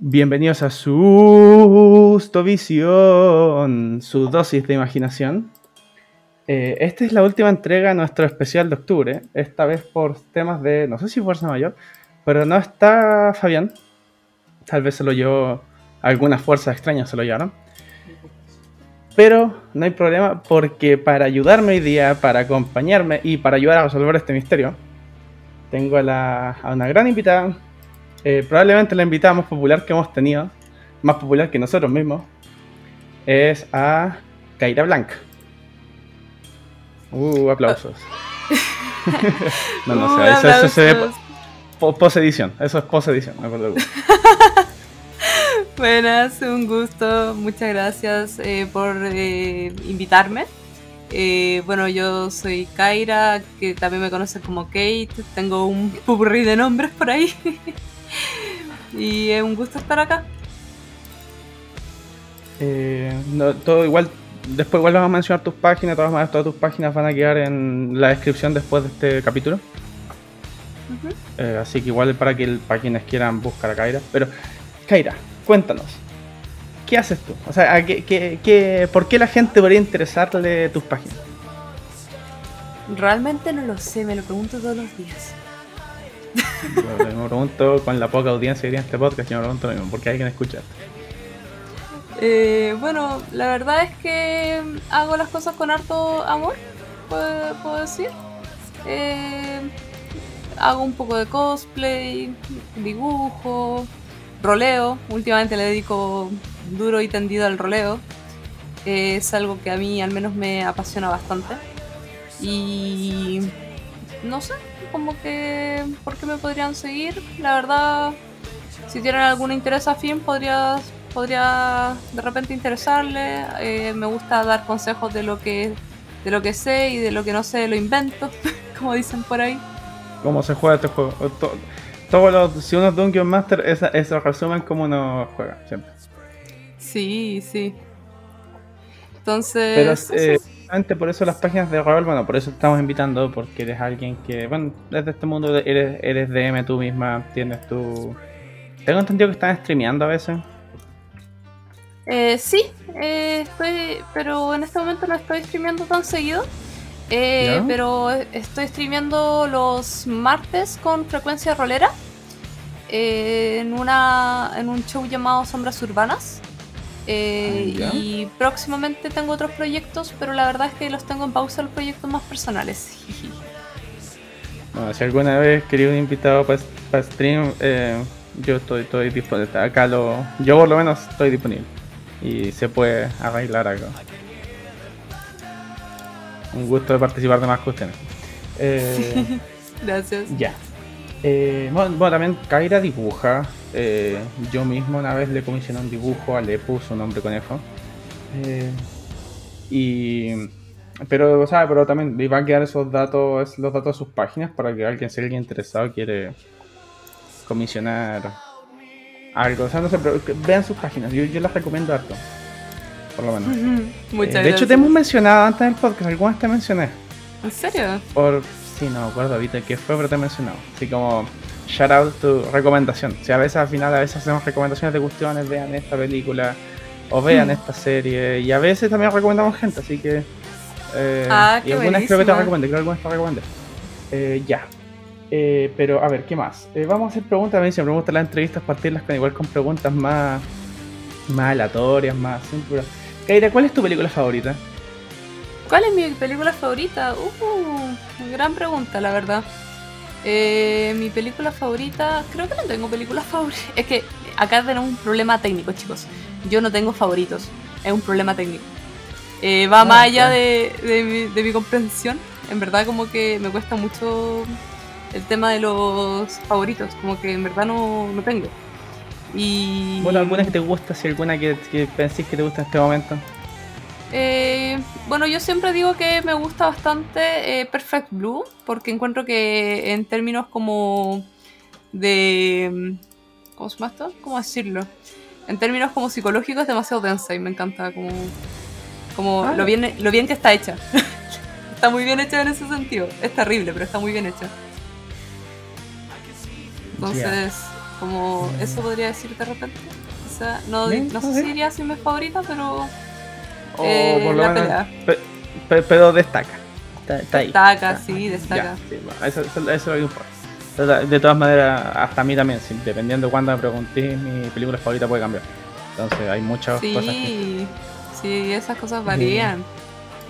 Bienvenidos a Sustovisión, su dosis de imaginación. Eh, esta es la última entrega de nuestro especial de octubre, esta vez por temas de, no sé si fuerza mayor, pero no está Fabián. Tal vez se lo llevó, algunas fuerzas extrañas se lo llevaron. Pero no hay problema porque para ayudarme hoy día, para acompañarme y para ayudar a resolver este misterio, tengo a, una gran invitada, eh, probablemente la invitada más popular que hemos tenido, más popular que nosotros mismos, es a Kaira Blanca. Uh, aplausos. no, no, Uh, sé, eso, eso se ve po- post-edición, eso es post-edición, no me preocupo. Buenas, un gusto. Muchas gracias eh, por eh, invitarme. Eh, bueno, yo soy Kaira, que también me conocen como Kate. Tengo un pupurrí de nombres por ahí. y es un gusto estar acá. Eh, no, todo igual, después igual vamos a mencionar tus páginas, todas maneras todas tus páginas van a quedar en la descripción después de este capítulo. Eh, así que igual para, que, para quienes quieran buscar a Kaira. Pero, Kaira, cuéntanos. ¿Qué haces tú? O sea, ¿a qué, qué- qué- ¿por qué la gente debería interesarle tus páginas? Realmente no lo sé, me lo pregunto todos los días. Yo me pregunto, con la poca audiencia que tiene este podcast, yo me pregunto mismo, ¿por qué hay quien escucha? Eh, bueno, la verdad es que hago las cosas con harto amor, puedo, puedo decir. Eh, hago un poco de cosplay, dibujo, roleo. Últimamente le dedico duro y tendido al roleo. Eh, es algo que a mí al menos me apasiona bastante. Y no sé, como que por qué me podrían seguir. La verdad, si tienen algún interés afín, podría, podría de repente interesarle. Eh, me gusta dar consejos de lo que de lo que sé y de lo que no sé lo invento, como dicen por ahí. ¿Cómo se juega este juego? To- Todos los, si uno es Dungeon Master, esa- eso resumen cómo uno juega, siempre. Sí, sí. Entonces, Pero eh, justamente por eso las páginas de rol, bueno, por eso estamos invitando, porque eres alguien que, bueno, desde este mundo eres, eres DM tú misma, tienes tu... Tengo entendido que están streameando a veces. Eh, sí, eh, estoy, pero en este momento no estoy streameando tan seguido. Eh, pero estoy streameando los martes con frecuencia rolera eh, en una en un show llamado Sombras Urbanas. Eh, y próximamente tengo otros proyectos, pero la verdad es que los tengo en pausa los proyectos más personales. Bueno, si alguna vez quería un invitado para stream, eh, yo estoy, estoy disponible. Acá lo, yo por lo menos estoy disponible. Y se puede arreglar algo. Un gusto de participar de más cuestiones. Eh, Gracias. Ya. Eh, bueno, bueno, también Kaira dibuja. Eh, yo mismo una vez le comisioné un dibujo a Lepu, su nombre conejo. Eh, y. Pero, o sea, pero también le va a quedar esos datos, los datos de sus páginas para que alguien, si alguien interesado quiere comisionar algo. O sea, no sé, pero vean sus páginas. Yo, yo las recomiendo harto. Por lo menos. Muchas Eh, de hecho, te hemos mencionado antes del podcast. Algunas te mencioné. ¿En serio? Por. Sí, no me acuerdo ahorita qué fue, pero te he mencionado. Así como. Shout out tu recomendación. Si a veces al final a veces hacemos recomendaciones de cuestiones, vean esta película o vean Hmm. esta serie. Y a veces también recomendamos gente, así que. eh, Ah, y algunas creo que te recomendé, creo que algunas te recomendé. Eh, ya. Eh, pero a ver, ¿qué más? Eh, vamos a hacer preguntas. A mí siempre me gustan las entrevistas, partirlas con igual con preguntas más. más aleatorias, más simples. Kaira, ¿cuál es tu película favorita? ¿Cuál es mi película favorita? Uh, gran pregunta, la verdad. Eh, mi película favorita, creo que no tengo películas favoritas. Es que acá tenemos un problema técnico, chicos. Yo no tengo favoritos. Es un problema técnico. Eh, va Ah, más allá de, de mi, de mi comprensión. En verdad, como que me cuesta mucho el tema de los favoritos. Como que en verdad no, no tengo. Y. Bueno, alguna que te gusta, si alguna que, que pensís que te gusta en este momento. Eh, bueno, yo siempre digo que me gusta bastante eh, Perfect Blue, porque encuentro que en términos como de... ¿Cómo se llama esto? ¿Cómo decirlo? En términos como psicológicos es demasiado densa y me encanta como, como Ah. lo, bien, lo bien que está hecha. está muy bien hecha en ese sentido. Es terrible, pero está muy bien hecha. Entonces, Como eso podría decir de repente. O sea, no, no sé si diría si mi favorita, pero O Eh, por lo la menos- pelea. pe- pe- pero destaca. Está, está ahí. destaca, Ya, sí, destaca. ya, sí, eso, eso- eso es lo que importa. De todas- maneras, hasta a mí también, sí, dependiendo de cuándo me pregunté, mi película favorita puede cambiar. Entonces hay muchas cosas que... Sí, sí, esas cosas varían.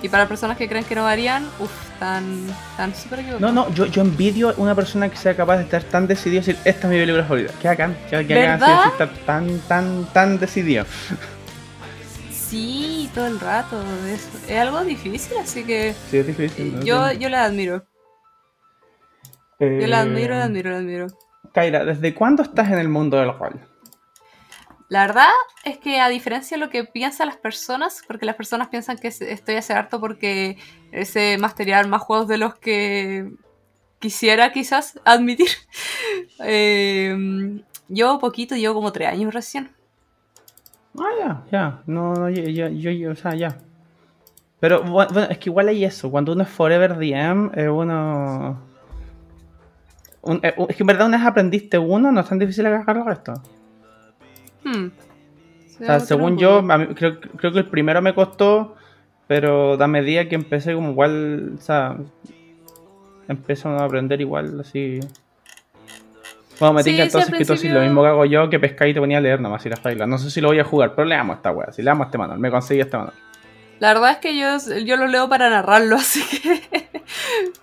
Y para personas que creen que no varían, uff, están tan súper equivocadas. No, no, yo, yo envidio a una persona que sea capaz de estar tan decidido y decir, esta es mi película favorita. Qué bacán, qué qué bacán ¿Verdad? así, decir, estar tan, tan, tan decidido. Sí, todo el rato. Es, es algo difícil, así que Sí, es difícil. eh, ¿no? yo, yo la admiro. Yo la admiro, la Eh, admiro, la admiro. Kaira, ¿desde cuándo estás en el mundo del rol? La verdad es que a diferencia de lo que piensan las personas, porque las personas piensan que estoy hace harto porque sé masterear más juegos de los que quisiera quizás admitir. Eh, yo poquito, yo como tres años recién. Ah, ya, ya. No, no, yo, yo, yo, yo, o sea, ya. Pero bu- bueno, es que igual hay eso. Cuando uno es Forever DM, eh, uno. un- eh, es que en verdad una vez aprendiste uno, no es tan difícil agarrar el resto. Hmm. O sea, según yo, a mí- creo, creo que el primero me costó, pero a medida que empecé, como igual, o sea, empezó a aprender igual, así. Bueno, me Sí, tinca entonces que principio- lo mismo que hago yo, que pescáis y te ponía a leer nomás y las reglas. No sé si lo voy a jugar, pero leamos esta wea. Si leamos este manual, me conseguí este manual. La verdad es que yo, yo lo leo para narrarlo, así que...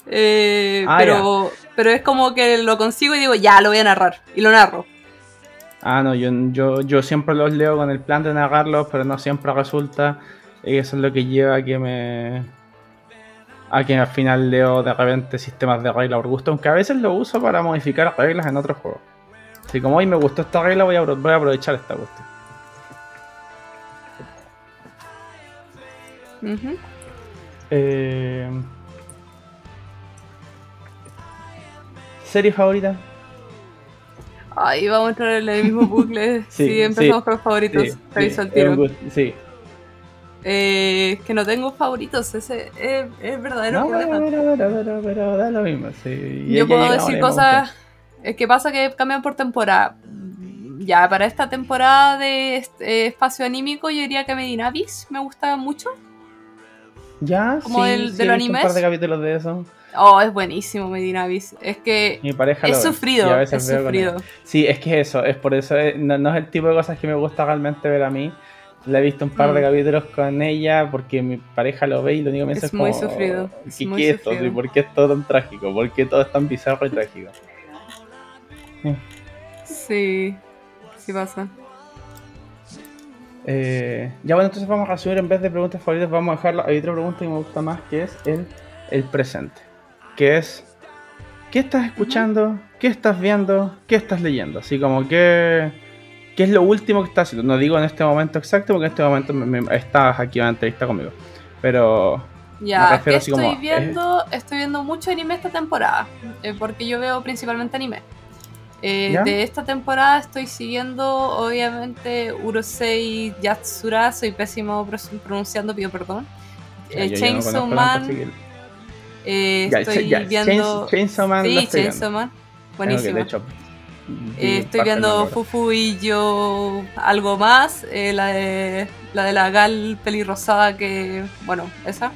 eh, Ah, pero, pero es como que lo consigo y digo, ya, lo voy a narrar. Y lo narro. Ah, no, yo, yo, yo siempre los leo con el plan de narrarlos, pero no siempre resulta. Y eso es lo que lleva a que me. A que al final leo de repente sistemas de regla por gusto, aunque a veces lo uso para modificar reglas en otros juegos. Así como hoy me gustó esta regla, voy a, voy a aprovechar esta cuestión. Eh... ¿Serie favorita? Ay, vamos a entrar en el mismo bucle. Sí, sí, empezamos sí, con los favoritos. Sí, al tiro. sí. Eh, que no tengo favoritos, ese es, es verdadero No, problema. pero, pero, pero, pero da lo mismo. Sí. Yo puedo decir cosas. Es que pasa que cambian por temporada. Ya, para esta temporada de este, espacio anímico, yo diría que Medinavis me gusta mucho. Ya, Como sí, del- sí, de visto un animes. par de capítulos de eso. Oh, es buenísimo Medinavis. Es que Mi pareja es sufrido, a veces es sufrido. Sí, es que eso, es por eso, eh, no, no es el tipo de cosas que me gusta realmente ver a mí. La he visto un par de Mm. capítulos con ella porque mi pareja lo ve y lo único que me dice Es es muy como, sufrido, es ¿Qué, muy qué es esto? sufrido. Sí, ¿Por qué es todo tan trágico? ¿Por qué todo es tan bizarro y trágico? Sí, sí pasa. Eh, ya bueno, entonces vamos a resumir en vez de preguntas favoritas, vamos a dejarlo. Hay otra pregunta que me gusta más que es el, el presente. Que es, ¿qué estás escuchando? ¿Qué estás viendo? ¿Qué estás leyendo? Así como que, ¿qué es lo último que estás haciendo? No digo en este momento exacto porque en este momento me, me- estás aquí en la entrevista conmigo. Pero Ya, ¿qué refiero así estoy como, viendo? Estoy viendo mucho anime esta temporada, eh, porque yo veo principalmente anime. Eh, de esta temporada estoy siguiendo, obviamente, Urosei Yatsura, soy pésimo pro- pronunciando, pido perdón. ya, yo ya no Chainsaw Man, que- estoy viendo... Chains- Chainsaw Man sí, Chainsaw Man, que, buenísimo. De Eh, estoy viendo. Fufu y yo algo más, eh, la, de, la de la gal pelirrosada que, bueno, esa.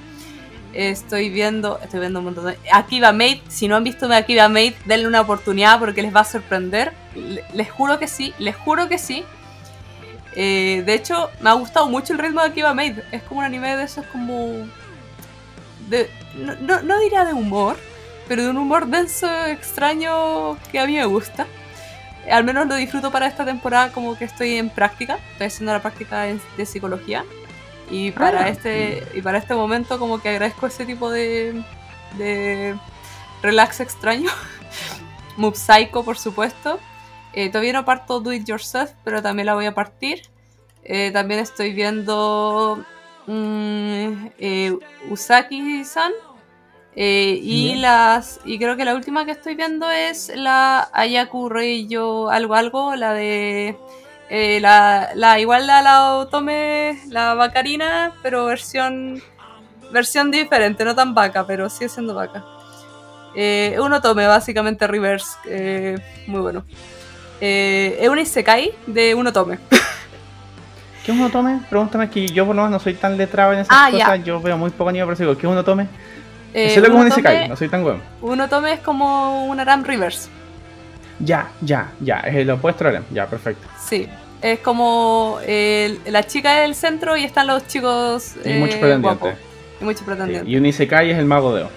Estoy viendo, estoy viendo un montón de... Akiba Maid, si no han visto Akiba Maid, denle una oportunidad porque les va a sorprender. Le- Les juro que sí, les juro que sí. Eh, de hecho, me ha gustado mucho el ritmo de Akiba Maid. Es como un anime de esos como... De, no, no, no diría de humor, pero de un humor denso, extraño, que a mí me gusta. Al menos lo disfruto para esta temporada como que estoy en práctica. Estoy haciendo la práctica de psicología. Y para, Ah. este, y para este momento como que agradezco ese tipo de, de relax extraño. Psycho, por supuesto. Eh, todavía no parto Do It Yourself, pero también la voy a partir. Eh, también estoy viendo mm, eh, Usaki-san. Eh, y las y creo que la última que estoy viendo es la Ayaku Reiyo algo algo, la de eh, la, la igual la, la Otome, la Bacarina, pero versión versión diferente, no tan vaca, pero sigue siendo vaca. Eh, un Otome, básicamente reverse, eh, muy bueno. Eh, es un Isekai de un otome. ¿Qué es un otome? Pregúntame que yo por lo menos no soy tan letrado en esas Ah, cosas, yo veo muy poco anime, pero si digo, ¿qué es un otome? Eh, lo que es un Isekai, no soy tan bueno. Un otome es como un Aram Reverse. Ya, ya, ya, es el opuesto harem. Ya, perfecto. Sí. Es como la chica del centro y están los chicos. Y eh, muchos pretendientes. Y muchos Sí, pretendientes. Y un Isekai es el mago de O.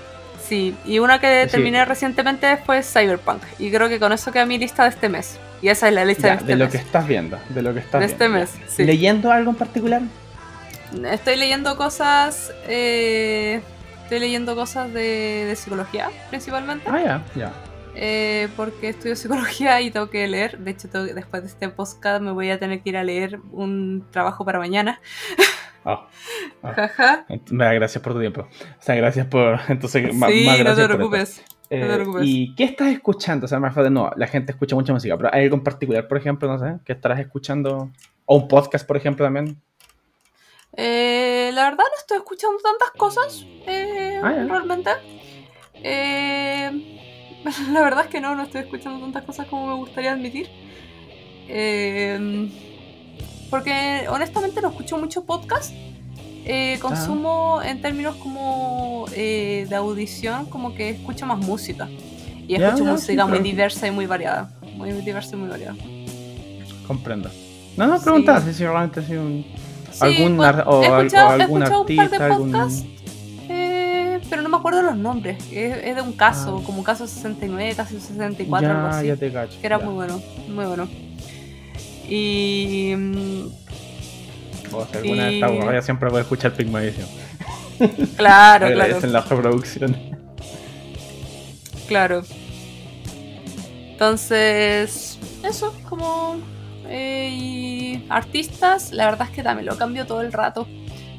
Sí, y una que Sí. terminé recientemente fue Cyberpunk. Y creo que con eso queda mi lista de este mes. Y esa es la lista Ya, de este de lo mes. que estás viendo, de lo que estás de este viendo. mes, sí. ¿Leyendo algo en particular? Estoy leyendo cosas. eh, estoy leyendo cosas de, de psicología, principalmente. Ah, ya, ya. eh, porque estudio psicología y tengo que leer. De hecho, tengo después de este podcast me voy a tener que ir a leer un trabajo para mañana. Ah, ah. Jaja. Me da gracias por tu tiempo. O sea, gracias por. Entonces, Sí, más no gracias te por esto. preocupes. Eh, no te preocupes. ¿Y qué estás escuchando? O sea, más de no, la gente escucha mucha música, pero ¿hay algo en particular, por ejemplo, no sé, que estarás escuchando? O un podcast, por ejemplo, también. Eh, la verdad no estoy escuchando tantas cosas eh, Ah, realmente. Eh, la verdad es que no, no estoy escuchando tantas cosas como me gustaría admitir. Eh, porque honestamente no escucho mucho podcast. Eh, consumo en términos como eh, de audición, como que escucho más música. Y escucho música sí, muy pero- diversa y muy variada. Muy diversa y muy variada. Comprendo. No, no, preguntaba Sí. si realmente ha sido un, algún, pues, o, he escuchado- o he algún escuchado un par de artista, algún. podcasts. Eh, pero no me acuerdo los nombres. Es, es de un caso, Ah. como caso 69, caso 64, algo Ya, así. ya te cacho. Que era ya. muy bueno, muy bueno. Y. O sea, alguna de y- estas huevadas siempre puedes escuchar Pigmalition. Claro, claro, Agradecen la reproducción. claro. Entonces, eso, como. Eh, y artistas, la verdad es que también lo cambio todo el rato.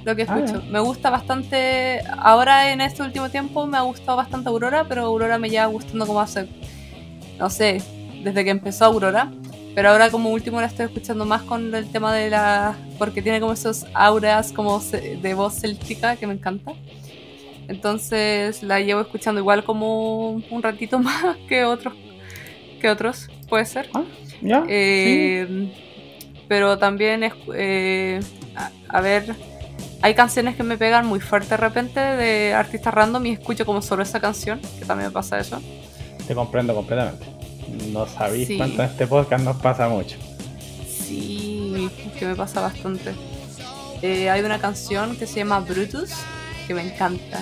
Lo que Ah, escucho. Me gusta bastante. Ahora en este último tiempo me ha gustado bastante Aurora, pero Aurora me lleva gustando como hace. No sé, desde que empezó Aurora. Pero ahora como último la estoy escuchando más con el tema de la... Porque tiene como esos auras como de voz céltica que me encanta. Entonces la llevo escuchando igual como un ratito más que otros. Que otros, puede ser. ¿Ya? sí. Eh, Pero también es... eh, a, a ver... Hay canciones que me pegan muy fuerte de repente de artistas random y escucho como solo esa canción, que también me pasa eso. Te comprendo completamente. No sabéis Sí. cuánto en este podcast nos pasa mucho. Sí, que me pasa bastante. Eh, hay una canción que se llama Brutus que me encanta.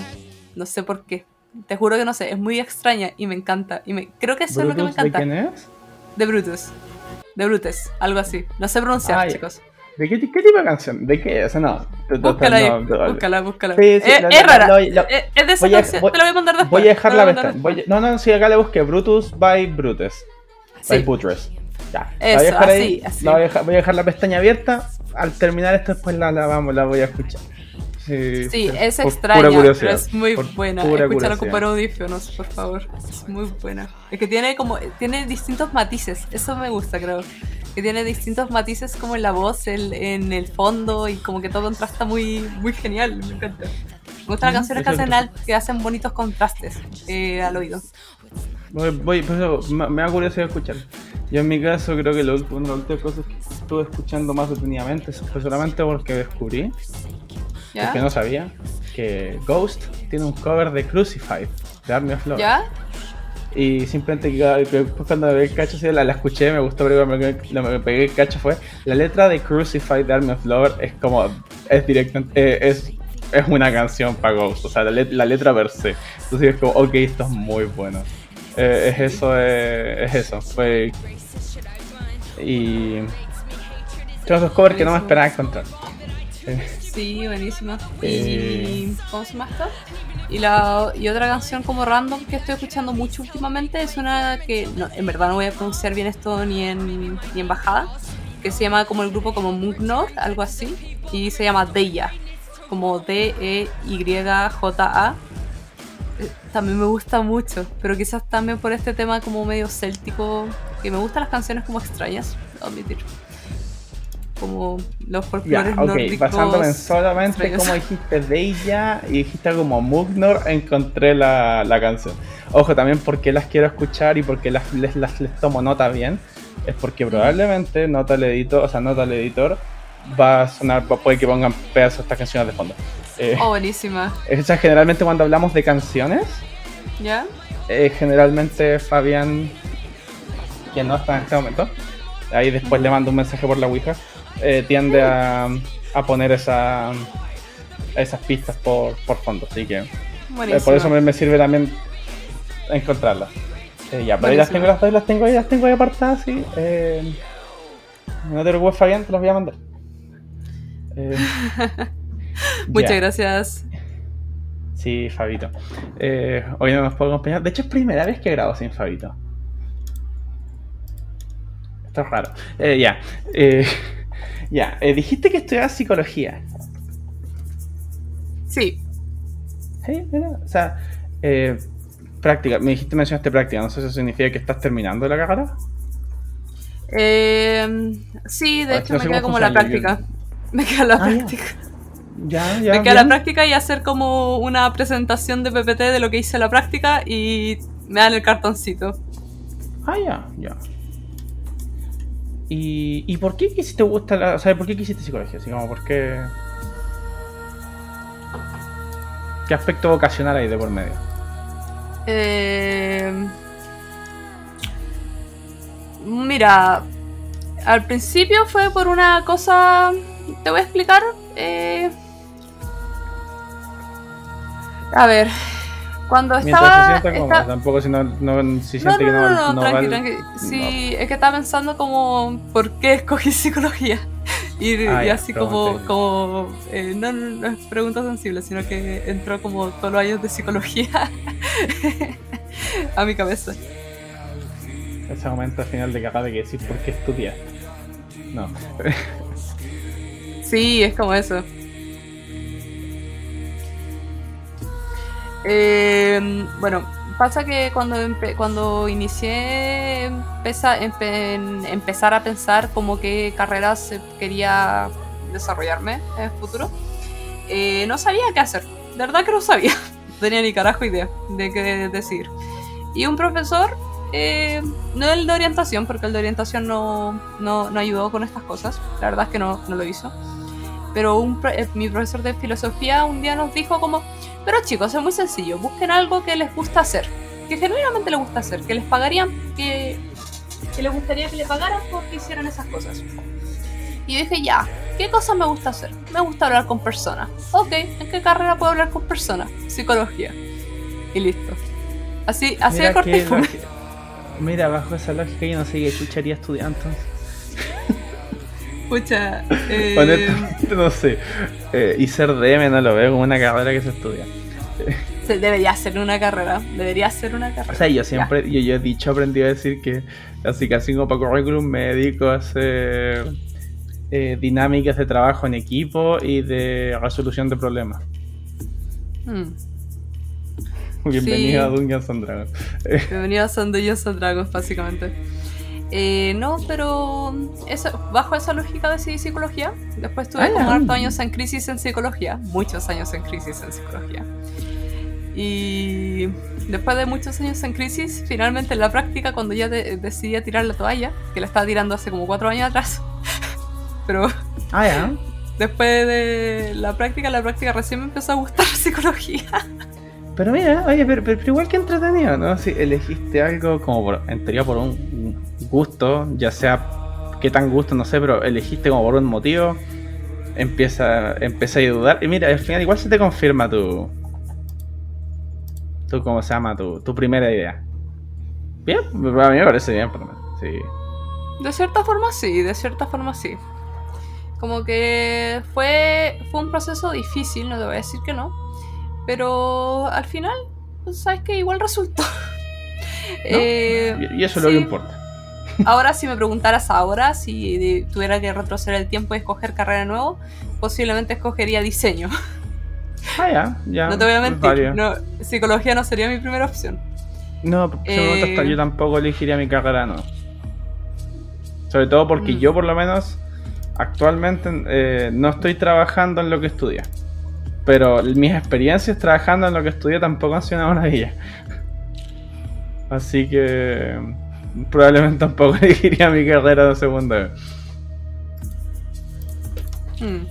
No sé por qué. Te juro que no sé, es muy extraña y me encanta. Y me, creo que eso es lo que me ¿Brutus de encanta. quién es? De Brutus. De Brutes, algo así. No sé pronunciar, chicos. ¿De qué, qué tipo de canción? ¿De qué? O sea, no. Búscala ahí, no, no, búscala, búscala. Sí, sí, Eh, es rara. Eh, es de esa canción. voy- Te la voy a mandar después. Voy a dejar la voy a mandar pestaña. Voy- después. No, no, sí, acá le busqué Brutus by Brutus. By Sí. Butres. Ya. la voy a Eso, dejar ahí, así, así. la voy, a dejar, voy a dejar la pestaña abierta. Al terminar esto, después la, la, vamos, la voy a escuchar. Sí, Sí, es por extraña, pero es muy por buena. pura Escúchala con audífonos, por favor. Es muy buena. Es que tiene como tiene distintos matices, eso me gusta, creo. Que tiene distintos matices como en la voz, el- en el fondo y como que todo contrasta muy muy genial, me encanta. Me gustan las Mm, canciones que hacen, al- que hacen bonitos contrastes eh, al oído. Voy, voy- por eso me, me da curiosidad escuchar. Yo en mi caso creo que lo, una de las últimas cosas que estuve escuchando más detenidamente fue solamente porque descubrí, ¿Ya? porque no sabía, que Ghost tiene un cover de Crucified, de Army of Love. ¿Ya? Y simplemente después cuando me el cacho, la, la escuché, me gustó, pero cuando me, me pegué el cacho fue, la letra de Crucified de Army of Love es como, es directa, eh, es, es una canción para Ghost, o sea, la, let- la letra per se. Entonces es como, ok, esto es muy bueno. Eh, es eso, eh, es eso, fue... Y... Son esos covers que no me esperaba encontrar. Eh, Sí, buenísima. Y Eh. ¿cómo se llama? Y la y otra canción como random que estoy escuchando mucho últimamente es una que no, en verdad no voy a pronunciar bien esto ni en ni en bajada, que se llama como el grupo como Mugnor, algo así, y se llama Deya, como D Y J A. Eh, También me gusta mucho, pero quizás también por este tema como medio céltico, que me gustan las canciones como extrañas, admitir. Como los folclores ok, nórdicos. basándome en solamente como dijiste de ella y dijiste como Mugnor, encontré la, la canción. Ojo, también porque las quiero escuchar y porque las, les, las- les tomo nota bien. es porque probablemente nota el editor, o sea, nota el editor va a sonar, puede que pongan pedazos estas canciones de fondo. Eh, oh, buenísima. Esa generalmente cuando hablamos de canciones, ¿ya? Eh, generalmente Fabián, quien no está en este momento, ahí después le mando un mensaje por la Ouija, eh, tiende a, a, poner esa, esas pistas por, por fondo, así que por eso me, sirve también encontrarlas. ya, pero ahí las tengo, las, las tengo ahí, las tengo ahí apartadas, sí. no te preocupes, Fabián, te las voy a mandar. Eh, Muchas gracias. Sí, Fabito. Eh, hoy no nos puedo acompañar. De hecho, es primera vez que grabo sin Fabito. Esto es raro. Eh, ya. ya. dijiste que estudiabas psicología. Sí. Sí, mira. O sea, práctica. Me dijiste mencionaste práctica. No sé si eso significa que estás terminando la carrera. sí, de hecho me queda como la práctica. Me queda la ah, práctica. Ya. Ya, me queda la práctica y hacer como una presentación de PPT de lo que hice la práctica y me dan el cartoncito. Ah, ya, ya. ¿Y, ¿Y por qué quisiste gusta la, o sea, por qué quisiste psicología? Así como, ¿por qué? ¿Qué aspecto vocacional hay de por medio? Eh, mira, al principio fue por una cosa te voy a explicar. Eh, a ver, cuando estaba. Se está... Tampoco si, no, no, si siente no, no, que no. No, tranqui, tranqui. Sí, es que estaba pensando como. ¿Por qué escogí psicología? Y, ah, así como. como eh, no, no, es pregunta sensible, sino que entró como todos los años de psicología a mi cabeza. Ese momento al final de capaz de que decir por qué estudias. No. Sí, es como eso. Em, bueno, pasa que cuando, cuando inicié empezar a pensar como qué carreras quería desarrollarme en el futuro, eh, no sabía qué hacer. De verdad que no sabía. No tenía ni carajo idea de qué decir. Y un profesor, eh, no el de orientación, porque el de orientación no, no, no, ayudó con estas cosas. La verdad es que no, no lo hizo pero un, eh, mi profesor de filosofía un día nos dijo como, pero chicos, es muy sencillo, busquen algo que les gusta hacer, que genuinamente les gusta hacer, que les pagarían, que, que les gustaría que le pagaran porque hicieran esas cosas. Y yo dije, ya, ¿qué cosas me gusta hacer? Me gusta hablar con personas. Ok, ¿en qué carrera puedo hablar con personas? Psicología. Y listo. Así, así de cortito. Mira, bajo esa lógica yo no sé qué escucharía estudiantes. Escucha. Eh... no sé. Eh, y ser DM no lo veo como una carrera que se estudia. Se debería ser una carrera. Debería ser una carrera. O sea, yo siempre, yo, yo, he dicho, aprendí a decir que así casi como para currículum médico, hacer eh, dinámicas de trabajo en equipo y de resolución de problemas. Hmm. Bienvenido a Dungeons and Dragons. Bienvenido a Dungeons and Dragons, básicamente. Eh, no, pero bajo esa lógica decidí psicología. Después tuve como hartos años en crisis en psicología, muchos años en crisis en psicología. Y después de muchos años en crisis, finalmente en la práctica, cuando ya decidí tirar la toalla, que la estaba tirando hace como cuatro años atrás, pero ah, después de la práctica, la práctica recién me empezó a gustar psicología. Pero mira, oye, pero, igual que entretenido, ¿no? Si elegiste algo como por, en teoría por un gusto, ya sea qué tan gusto, no sé, pero elegiste como por un motivo, empieza, empieza a dudar. Y mira, al final igual se te confirma tu. tu ¿Cómo se llama? Tu, tu primera idea. Bien, a mí me parece bien, pero sí. De cierta forma sí, de cierta forma sí. Como que fue, fue un proceso difícil, no te voy a decir que no. Pero al final, pues, sabes que igual resultó. Eh, y eso es lo que importa. Ahora, si me preguntaras ahora, si tuviera que retroceder el tiempo y escoger carrera nuevo, posiblemente escogería diseño. Ah, ya, ya. No te voy a mentir, no, psicología no sería mi primera opción. No, eh... yo tampoco elegiría mi carrera, no. Sobre todo porque mm. yo, por lo menos, actualmente eh, no estoy trabajando en lo que estudia. Pero mis experiencias trabajando en lo que estudié tampoco han sido una maravilla. Así que probablemente tampoco elegiría mi carrera de segundo. Hmm.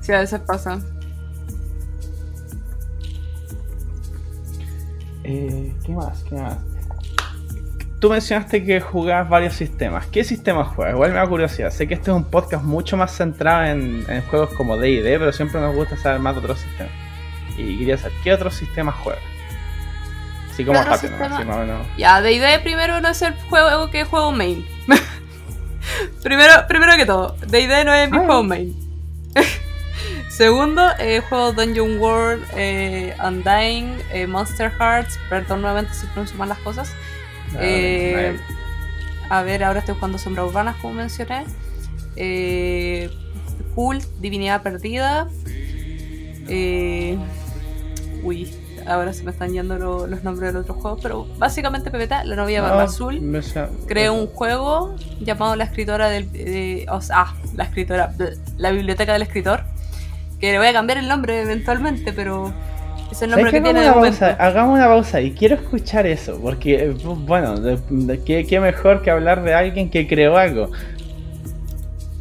Sí, a veces pasa. Eh, ¿Qué más? ¿Qué más? Tú mencionaste que jugabas varios sistemas. ¿Qué sistemas juegas? Igual me da curiosidad. Sé que este es un podcast mucho más centrado en, juegos como DD, pero siempre nos gusta saber más de otros sistemas. Y quería saber, ¿qué otros sistemas juegas? Así como rápido, ¿no? Ya, DD primero no es el juego que juego main. primero, primero que todo, DD no es mi ah. juego main. Segundo, eh, juego Dungeon World, eh, Undying, eh, Monster Hearts, perdón nuevamente si pronuncio mal las cosas. Eh, a ver, ahora estoy jugando Sombras Urbanas, como mencioné. Eh, Cult, Divinidad Perdida. Eh, uy, ahora se me están yendo los nombres de los otros juegos, pero básicamente PPT, la novia Barba ah, Azul, creó un juego llamado La escritora del. ah, la escritora. La biblioteca del escritor. Que le voy a cambiar el nombre eventualmente, pero es el nombre que tiene Hagamos una pausa y quiero escuchar eso, porque, bueno, ¿qué, mejor que hablar de alguien que creó algo.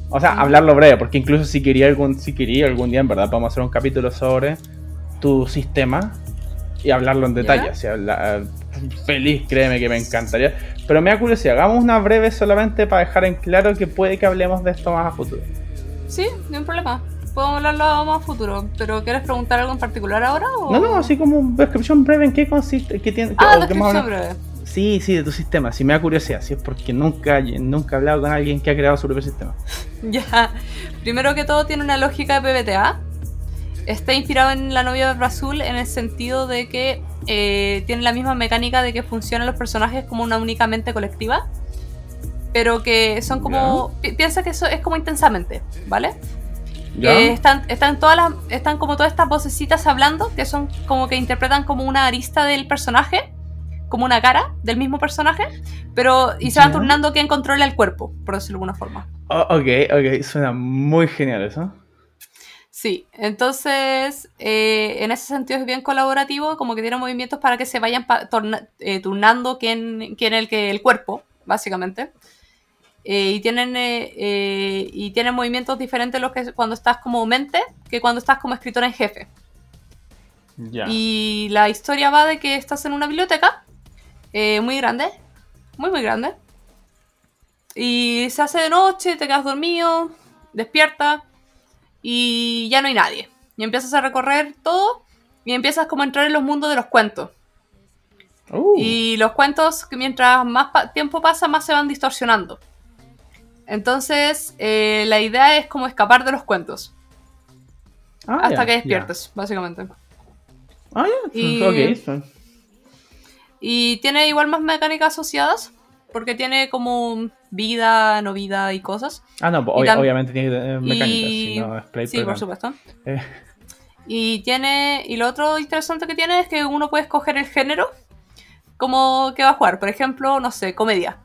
O sea, hablarlo breve, porque incluso si quería algún, si quería algún día, en verdad, podemos hacer un capítulo sobre tu sistema y hablarlo en detalle. O sea, feliz, créeme que me encantaría. Pero me da curiosidad, hagamos una breve solamente para dejar en claro que puede que hablemos de esto más a futuro. Sí, no hay problema podemos hablarlo más a futuro. ¿Pero quieres preguntar algo en particular ahora? O... No, no, así como descripción breve en qué consiste. Qué tiene, ah, descripción breve. Sí, sí, de tu sistema. Si me da curiosidad, si es porque nunca, nunca he hablado con alguien que ha creado su propio sistema. ya. Primero que todo, tiene una lógica de PBTA. Está inspirado en la novia de Azul en el sentido de que eh, tiene la misma mecánica de que funcionan los personajes como una única mente colectiva. Pero que son como. Piensa que eso es como intensamente, ¿vale? están, están todas las, están como todas estas vocecitas hablando, que son como que interpretan como una arista del personaje, como una cara del mismo personaje, pero y se van turnando quién controla el cuerpo, por decirlo de alguna forma. Oh, ok, ok, suena muy genial eso. Sí, entonces eh, en ese sentido es bien colaborativo, como que tiene movimientos para que se vayan eh, turnando quién, quién es el que el cuerpo, básicamente. Eh, y, tienen, eh, eh, y tienen movimientos diferentes los que cuando estás como mente que cuando estás como escritora en jefe. Y la historia va de que estás en una biblioteca muy grande, muy muy grande. Y se hace de noche, te quedas dormido, despierta y ya no hay nadie. Y empiezas a recorrer todo y empiezas como a entrar en los mundos de los cuentos. Uh. Y los cuentos, que mientras más tiempo pasa, más se van distorsionando. Entonces, eh, la idea es como escapar de los cuentos. Ah, hasta que despiertes, básicamente. Ah, ya. Y, y tiene igual más mecánicas asociadas. Porque tiene como vida, no vida y cosas. Ah, no, obviamente tiene mecánicas, y... Sí, por supuesto. Eh. Y tiene. Y lo otro interesante que tiene es que uno puede escoger el género como que va a jugar. Por ejemplo, no sé, comedia.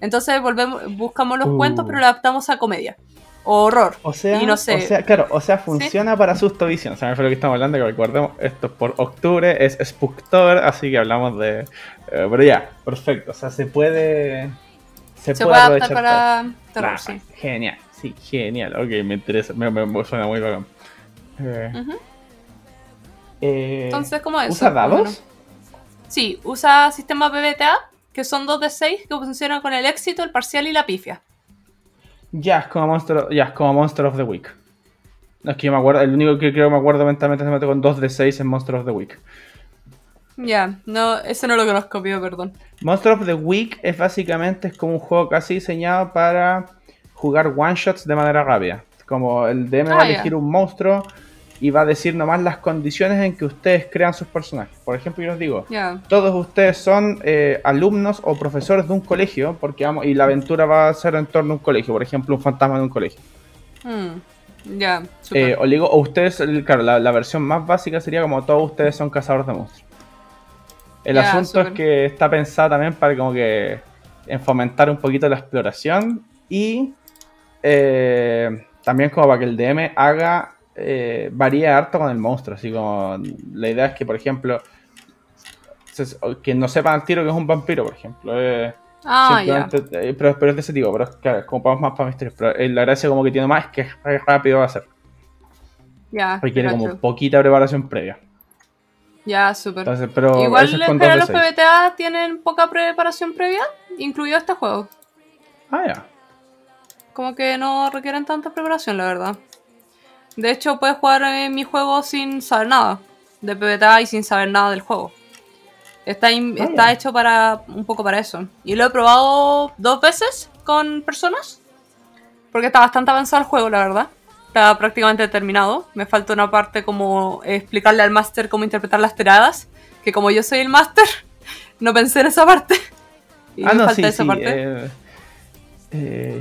Entonces volvemos, buscamos los cuentos, pero lo adaptamos a comedia. O horror. O sea, no sé. o sea claro, o sea, funciona para susto visión. O sea, fue lo que estamos hablando, que recordemos, esto es por octubre, es Spooktober, así que hablamos de. Eh, pero ya, perfecto. O sea, se puede. Se, puede, adaptar para terror, sí. Genial, sí, genial. Ok, me interesa, me, me suena muy bacán. Eh, eh, Entonces, ¿cómo es? ¿Usa dados? Sí, usa sistema PBTA que son dos de seis que funcionan con el éxito, el parcial y la pifia. Ya, es como Monster, ya, como Monster of the Week. Es que yo me acuerdo, el único que creo que me acuerdo mentalmente se mete con 2 de 6 en Monster of the Week. Ya, no, ese no lo conozco, pido perdón. Monster of the Week es básicamente es como un juego casi diseñado para jugar one shots de manera rápida. Como el DM va a ah, elegir un monstruo y va a decir nomás las condiciones en que ustedes crean sus personajes. Por ejemplo, yo les digo, todos ustedes son eh, alumnos o profesores de un colegio, porque vamos, y la aventura va a ser en torno a un colegio, por ejemplo, un fantasma de un colegio. Hmm, ya, eh, o digo, o ustedes, claro, la, versión más básica sería como todos ustedes son cazadores de monstruos. El asunto es que está pensado también para como que en fomentar un poquito la exploración y eh, también como para que el DM haga eh, varía harto con el monstruo. Así como la idea es que, por ejemplo, que no sepan al tiro que es un vampiro, por ejemplo. Eh, Ah. Simplemente, eh, pero, pero es de ese tipo, pero es claro, como para más para misterios. Pero la gracia como que tiene más es que es rápido va a ser. Ya, Requiere como poquita preparación previa. Ya, súper. Pero Igual eso es es con que 2 de los 6. PBTA tienen poca preparación previa, incluido este juego. Ah, ya. Como que no requieren tanta preparación, la verdad. De hecho, puedes jugar en mi juego sin saber nada de PBTA y sin saber nada del juego. Está, in- Ah, está hecho para un poco para eso. Y lo he probado dos veces con personas. Porque está bastante avanzado el juego, la verdad. Está prácticamente terminado. Me falta una parte como explicarle al máster cómo interpretar las tiradas. Que como yo soy el máster, no pensé en esa parte. Y ah, me no, falta sí, esa sí. parte. eh, eh,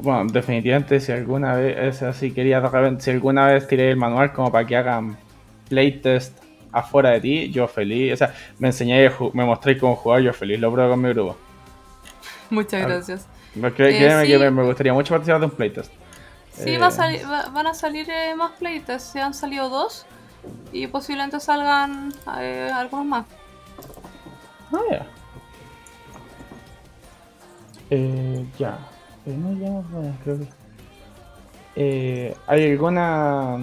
bueno, definitivamente si alguna vez, si quería si alguna vez tiré el manual como para que hagan playtest afuera de ti, yo feliz. O sea, me enseñé, me mostré cómo jugar, yo feliz, lo pruebo con mi grupo. Muchas ah, gracias. Eh, créeme sí. que me, me gustaría mucho participar de un playtest. Sí, Eh, va a sali- va- van a salir eh, más playtests. Se han salido dos. Y posiblemente salgan eh, algunos más. Ah, ya. Eh, ya. Eh, no, ya, bueno, creo que. Eh, ¿Hay alguna.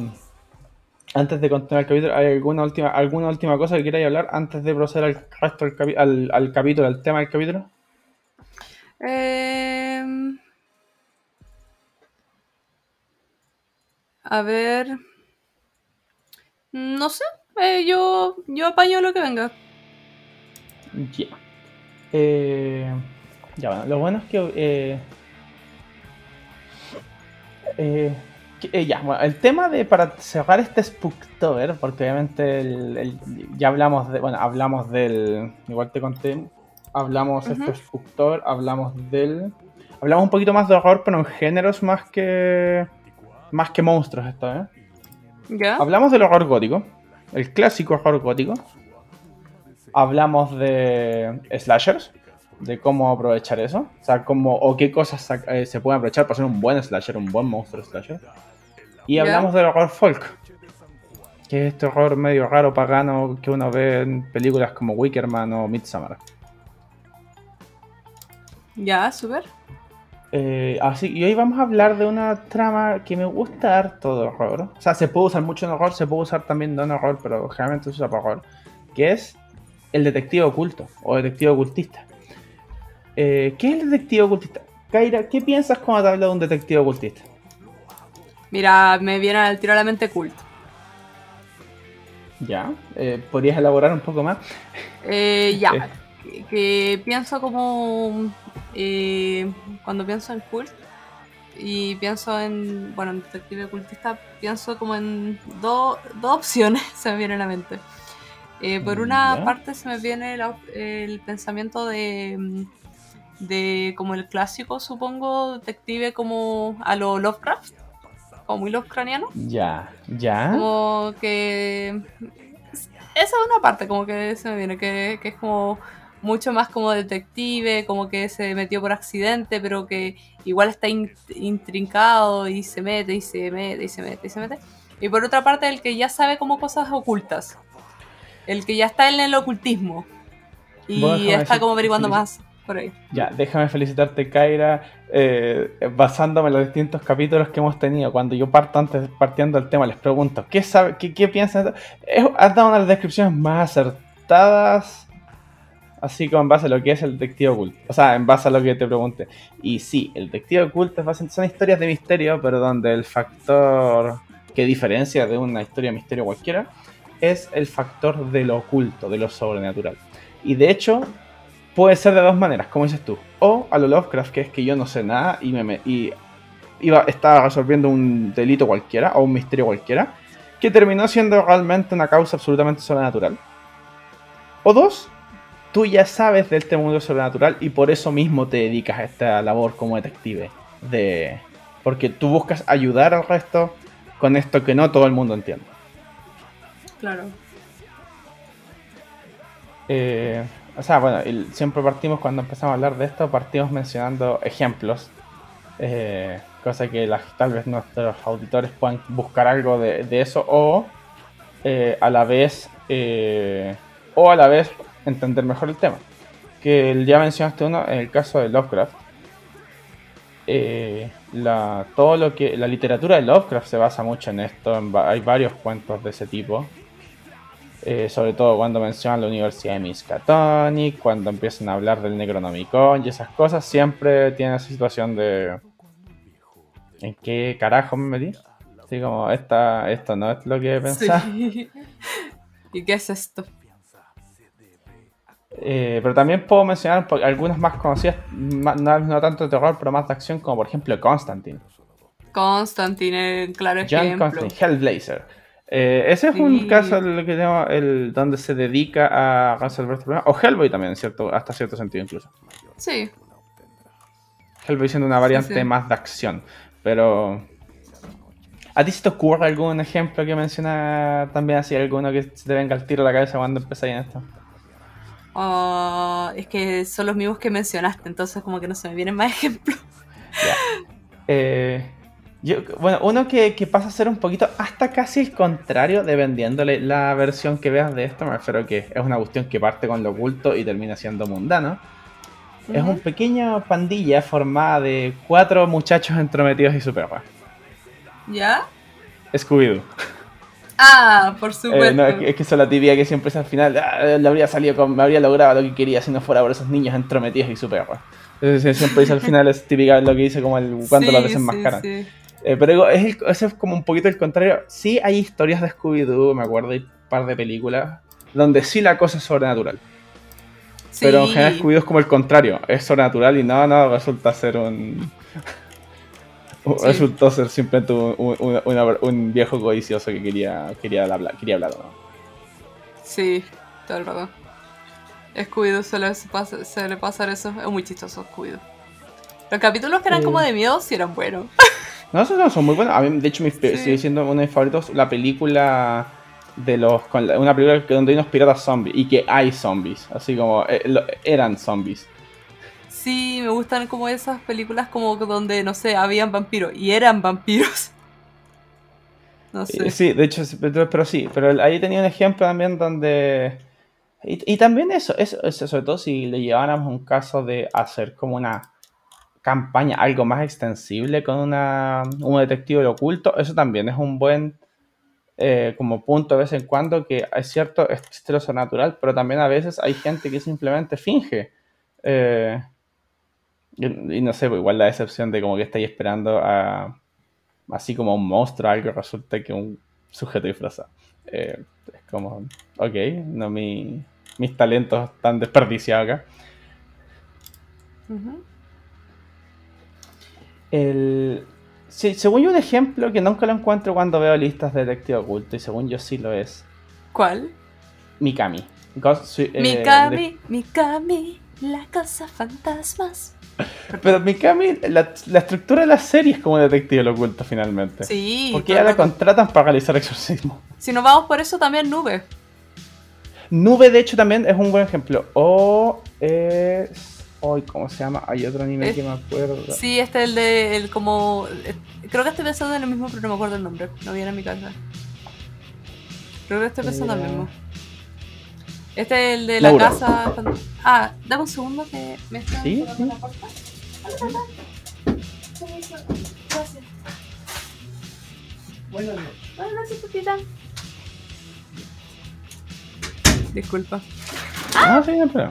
Antes de continuar el capítulo, ¿hay alguna última, alguna última cosa que queráis hablar antes de proceder al resto del al, al capítulo, al tema del capítulo? Em, a ver. No sé. eh, yo, yo apaño lo que venga. Ya. Eh, ya, bueno, lo bueno es que. Eh, eh, que- eh, ya, bueno, el tema de para cerrar este Spooktober, porque obviamente el- el- ya hablamos de. Bueno, hablamos del. Igual te conté. Hablamos Ujú. este Spooktober, hablamos del. Hablamos un poquito más de horror, pero en géneros más que. Más que monstruos esta vez. ¿Ya? Hablamos del horror gótico, el clásico horror gótico. Hablamos de slashers, de cómo aprovechar eso, o sea, cómo o qué cosas eh, se pueden aprovechar para hacer un buen slasher, un buen monstruo slasher. Y Ya. hablamos del horror folk, que es este horror medio raro, pagano que uno ve en películas como Wickerman o Midsommar. Ya, súper. Eh, así, y hoy vamos a hablar de una trama que me gusta harto de horror. O sea, se puede usar mucho en horror, se puede usar también no en horror, pero generalmente se usa para horror. Que es el detective oculto o detective ocultista. Eh, ¿Qué es el detective ocultista? Kaira, ¿qué piensas cuando te hablo de un detective ocultista? Mira, me viene al tiro a la mente cult. Ya, eh, ¿podrías elaborar un poco más? Eh, ya. Que, que pienso como. eh, cuando pienso en cult y pienso en. Bueno, en detective ocultista, pienso como en do- dos opciones se me vienen a la mente. Eh, por una Ya. parte se me viene el pensamiento de. mm, de como el clásico, supongo, detective como a lo Lovecraft, como muy Lovecraftiano. Ya, ya. Como que. Esa es una parte como que se me viene, que, que es como mucho más como detective, como que se metió por accidente, pero que igual está in- intrincado y se mete y se mete y se mete y se mete. Y por otra parte, el que ya sabe como cosas ocultas. El que ya está en el ocultismo. Y Bueno, está como averiguando más por ahí. Ya, déjame felicitarte, Kaira, eh, basándome en los distintos capítulos que hemos tenido. Cuando yo parto antes, partiendo del tema, les pregunto, ¿qué, sabe, qué, qué piensan? Has dado una de las descripciones más acertadas, así como en base a lo que es el detective oculto. O sea, en base a lo que te pregunté. Y sí, el detective oculto son historias de misterio, pero donde el factor que diferencia de una historia de misterio cualquiera es el factor de lo oculto, de lo sobrenatural. Y de hecho, puede ser de dos maneras, como dices tú. O a lo Lovecraft, que es que yo no sé nada y me- y iba, estaba resolviendo un delito cualquiera o un misterio cualquiera, que terminó siendo realmente una causa absolutamente sobrenatural. O dos, tú ya sabes de este mundo sobrenatural y por eso mismo te dedicas a esta labor como detective. De, porque tú buscas ayudar al resto con esto que no todo el mundo entiende. Claro. Eh, o sea, bueno, el- siempre partimos cuando empezamos a hablar de esto, partimos mencionando ejemplos, eh, cosa que tal vez nuestros auditores puedan buscar algo de, de eso o eh, a la vez eh, o a la vez entender mejor el tema. que ya mencionaste uno, en el caso de Lovecraft, eh, la, todo lo que la literatura de Lovecraft se basa mucho en esto. hay varios cuentos de ese tipo. Eh, sobre todo cuando mencionan la Universidad de Miskatonic, cuando empiezan a hablar del Necronomicon y esas cosas, siempre tiene esa situación de. ¿En qué carajo me metí? Así como, esta, esto no es lo que pensaba. ¿Y qué es esto? Eh, pero también puedo mencionar algunas más conocidas, no, tanto de terror, pero más de acción, como por ejemplo Constantine. Constantine, claro John ejemplo. Constantine, Hellblazer. Eh, ese es un caso lo que el, donde se dedica a resolver problemas. O Hellboy también, ¿cierto? hasta cierto sentido incluso. Sí. Hellboy siendo una variante más de acción. Pero. ¿A ti se te ocurre algún ejemplo que menciona también así, alguno que te venga al tiro a la cabeza cuando empezáis en esto? Oh, es que son los mismos que mencionaste, entonces como que no se me vienen más ejemplos. Eh, bueno, uno que, pasa a ser un poquito hasta casi el contrario, dependiéndole la versión que veas de esto, me refiero que es una cuestión que parte con lo oculto y termina siendo mundano. Es un pequeño pandilla formada de cuatro muchachos entrometidos y super ¿Ya? Scooby-Doo. Ah, por supuesto. Eh, no, es, que, es la tibia que siempre es al final. Ah, le habría salido con, me habría logrado lo que quería si no fuera por esos niños entrometidos y su perra. Entonces, siempre dice al final es típica lo que dice como el cuando lo desenmascaran. Sí, sí. Eh, pero es, es como un poquito el contrario. Sí hay historias de Scooby-Doo, me acuerdo, hay un par de películas, donde sí la cosa es sobrenatural. Pero en general Scooby-Doo es como el contrario, es sobrenatural y no, no, resulta ser un... Resultó ser simplemente un, viejo codicioso que quería, quería, hablar, quería hablar, ¿no? Sí, todo el rato. Scooby-Doo se, le pasa, se le pasa eso, es muy chistoso Scooby-Doo. Los capítulos que eran como de miedo sí eran buenos. No, esos no son muy buenos. A mí, de hecho, sigue siendo uno de mis favoritos la película de los. una película donde hay unos piratas zombies y que hay zombies. Así como eh, eran zombies. Sí, me gustan como esas películas como donde, no sé, habían vampiros y eran vampiros. No sé. Sí, de hecho, pero sí, pero ahí tenía un ejemplo también donde... Y, también eso, eso, sobre todo si le lleváramos un caso de hacer como una campaña algo más extensible con una, un detective de oculto, eso también es un buen eh, como punto de vez en cuando que es cierto, existe lo sobrenatural, pero también a veces hay gente que simplemente finge. Eh, y, no sé, pues igual la decepción de como que estáis esperando a. Así como un monstruo, algo resulta que un sujeto disfrazado. Eh, es como, ok, no mi, mis talentos están desperdiciados acá. El, sí, según yo, un ejemplo que nunca lo encuentro cuando veo listas de detective oculto, y según yo sí lo es. ¿Cuál? Mikami. Eh, Mikami, Mikami, la casa fantasmas. Pero Mikami, la, la, estructura de la serie es como detective lo oculto finalmente. Sí. Porque ya la contratan para realizar exorcismo. Si nos vamos por eso, también Nube. Nube, de hecho, también es un buen ejemplo. O es. Hoy, ¿cómo se llama? Hay otro anime que me acuerdo. Sí, este es el de. El como. Creo que estoy pensando en el mismo, pero no me acuerdo el nombre. No viene a mi cabeza. Creo que estoy pensando en el mismo. Este es el de la casa. Ah, dame un segundo que me está. ¿Sí? ¿Sí? Gracias. Buenas noches. Buenas noches, Pepita. Disculpa. Ah, sí, no, pero.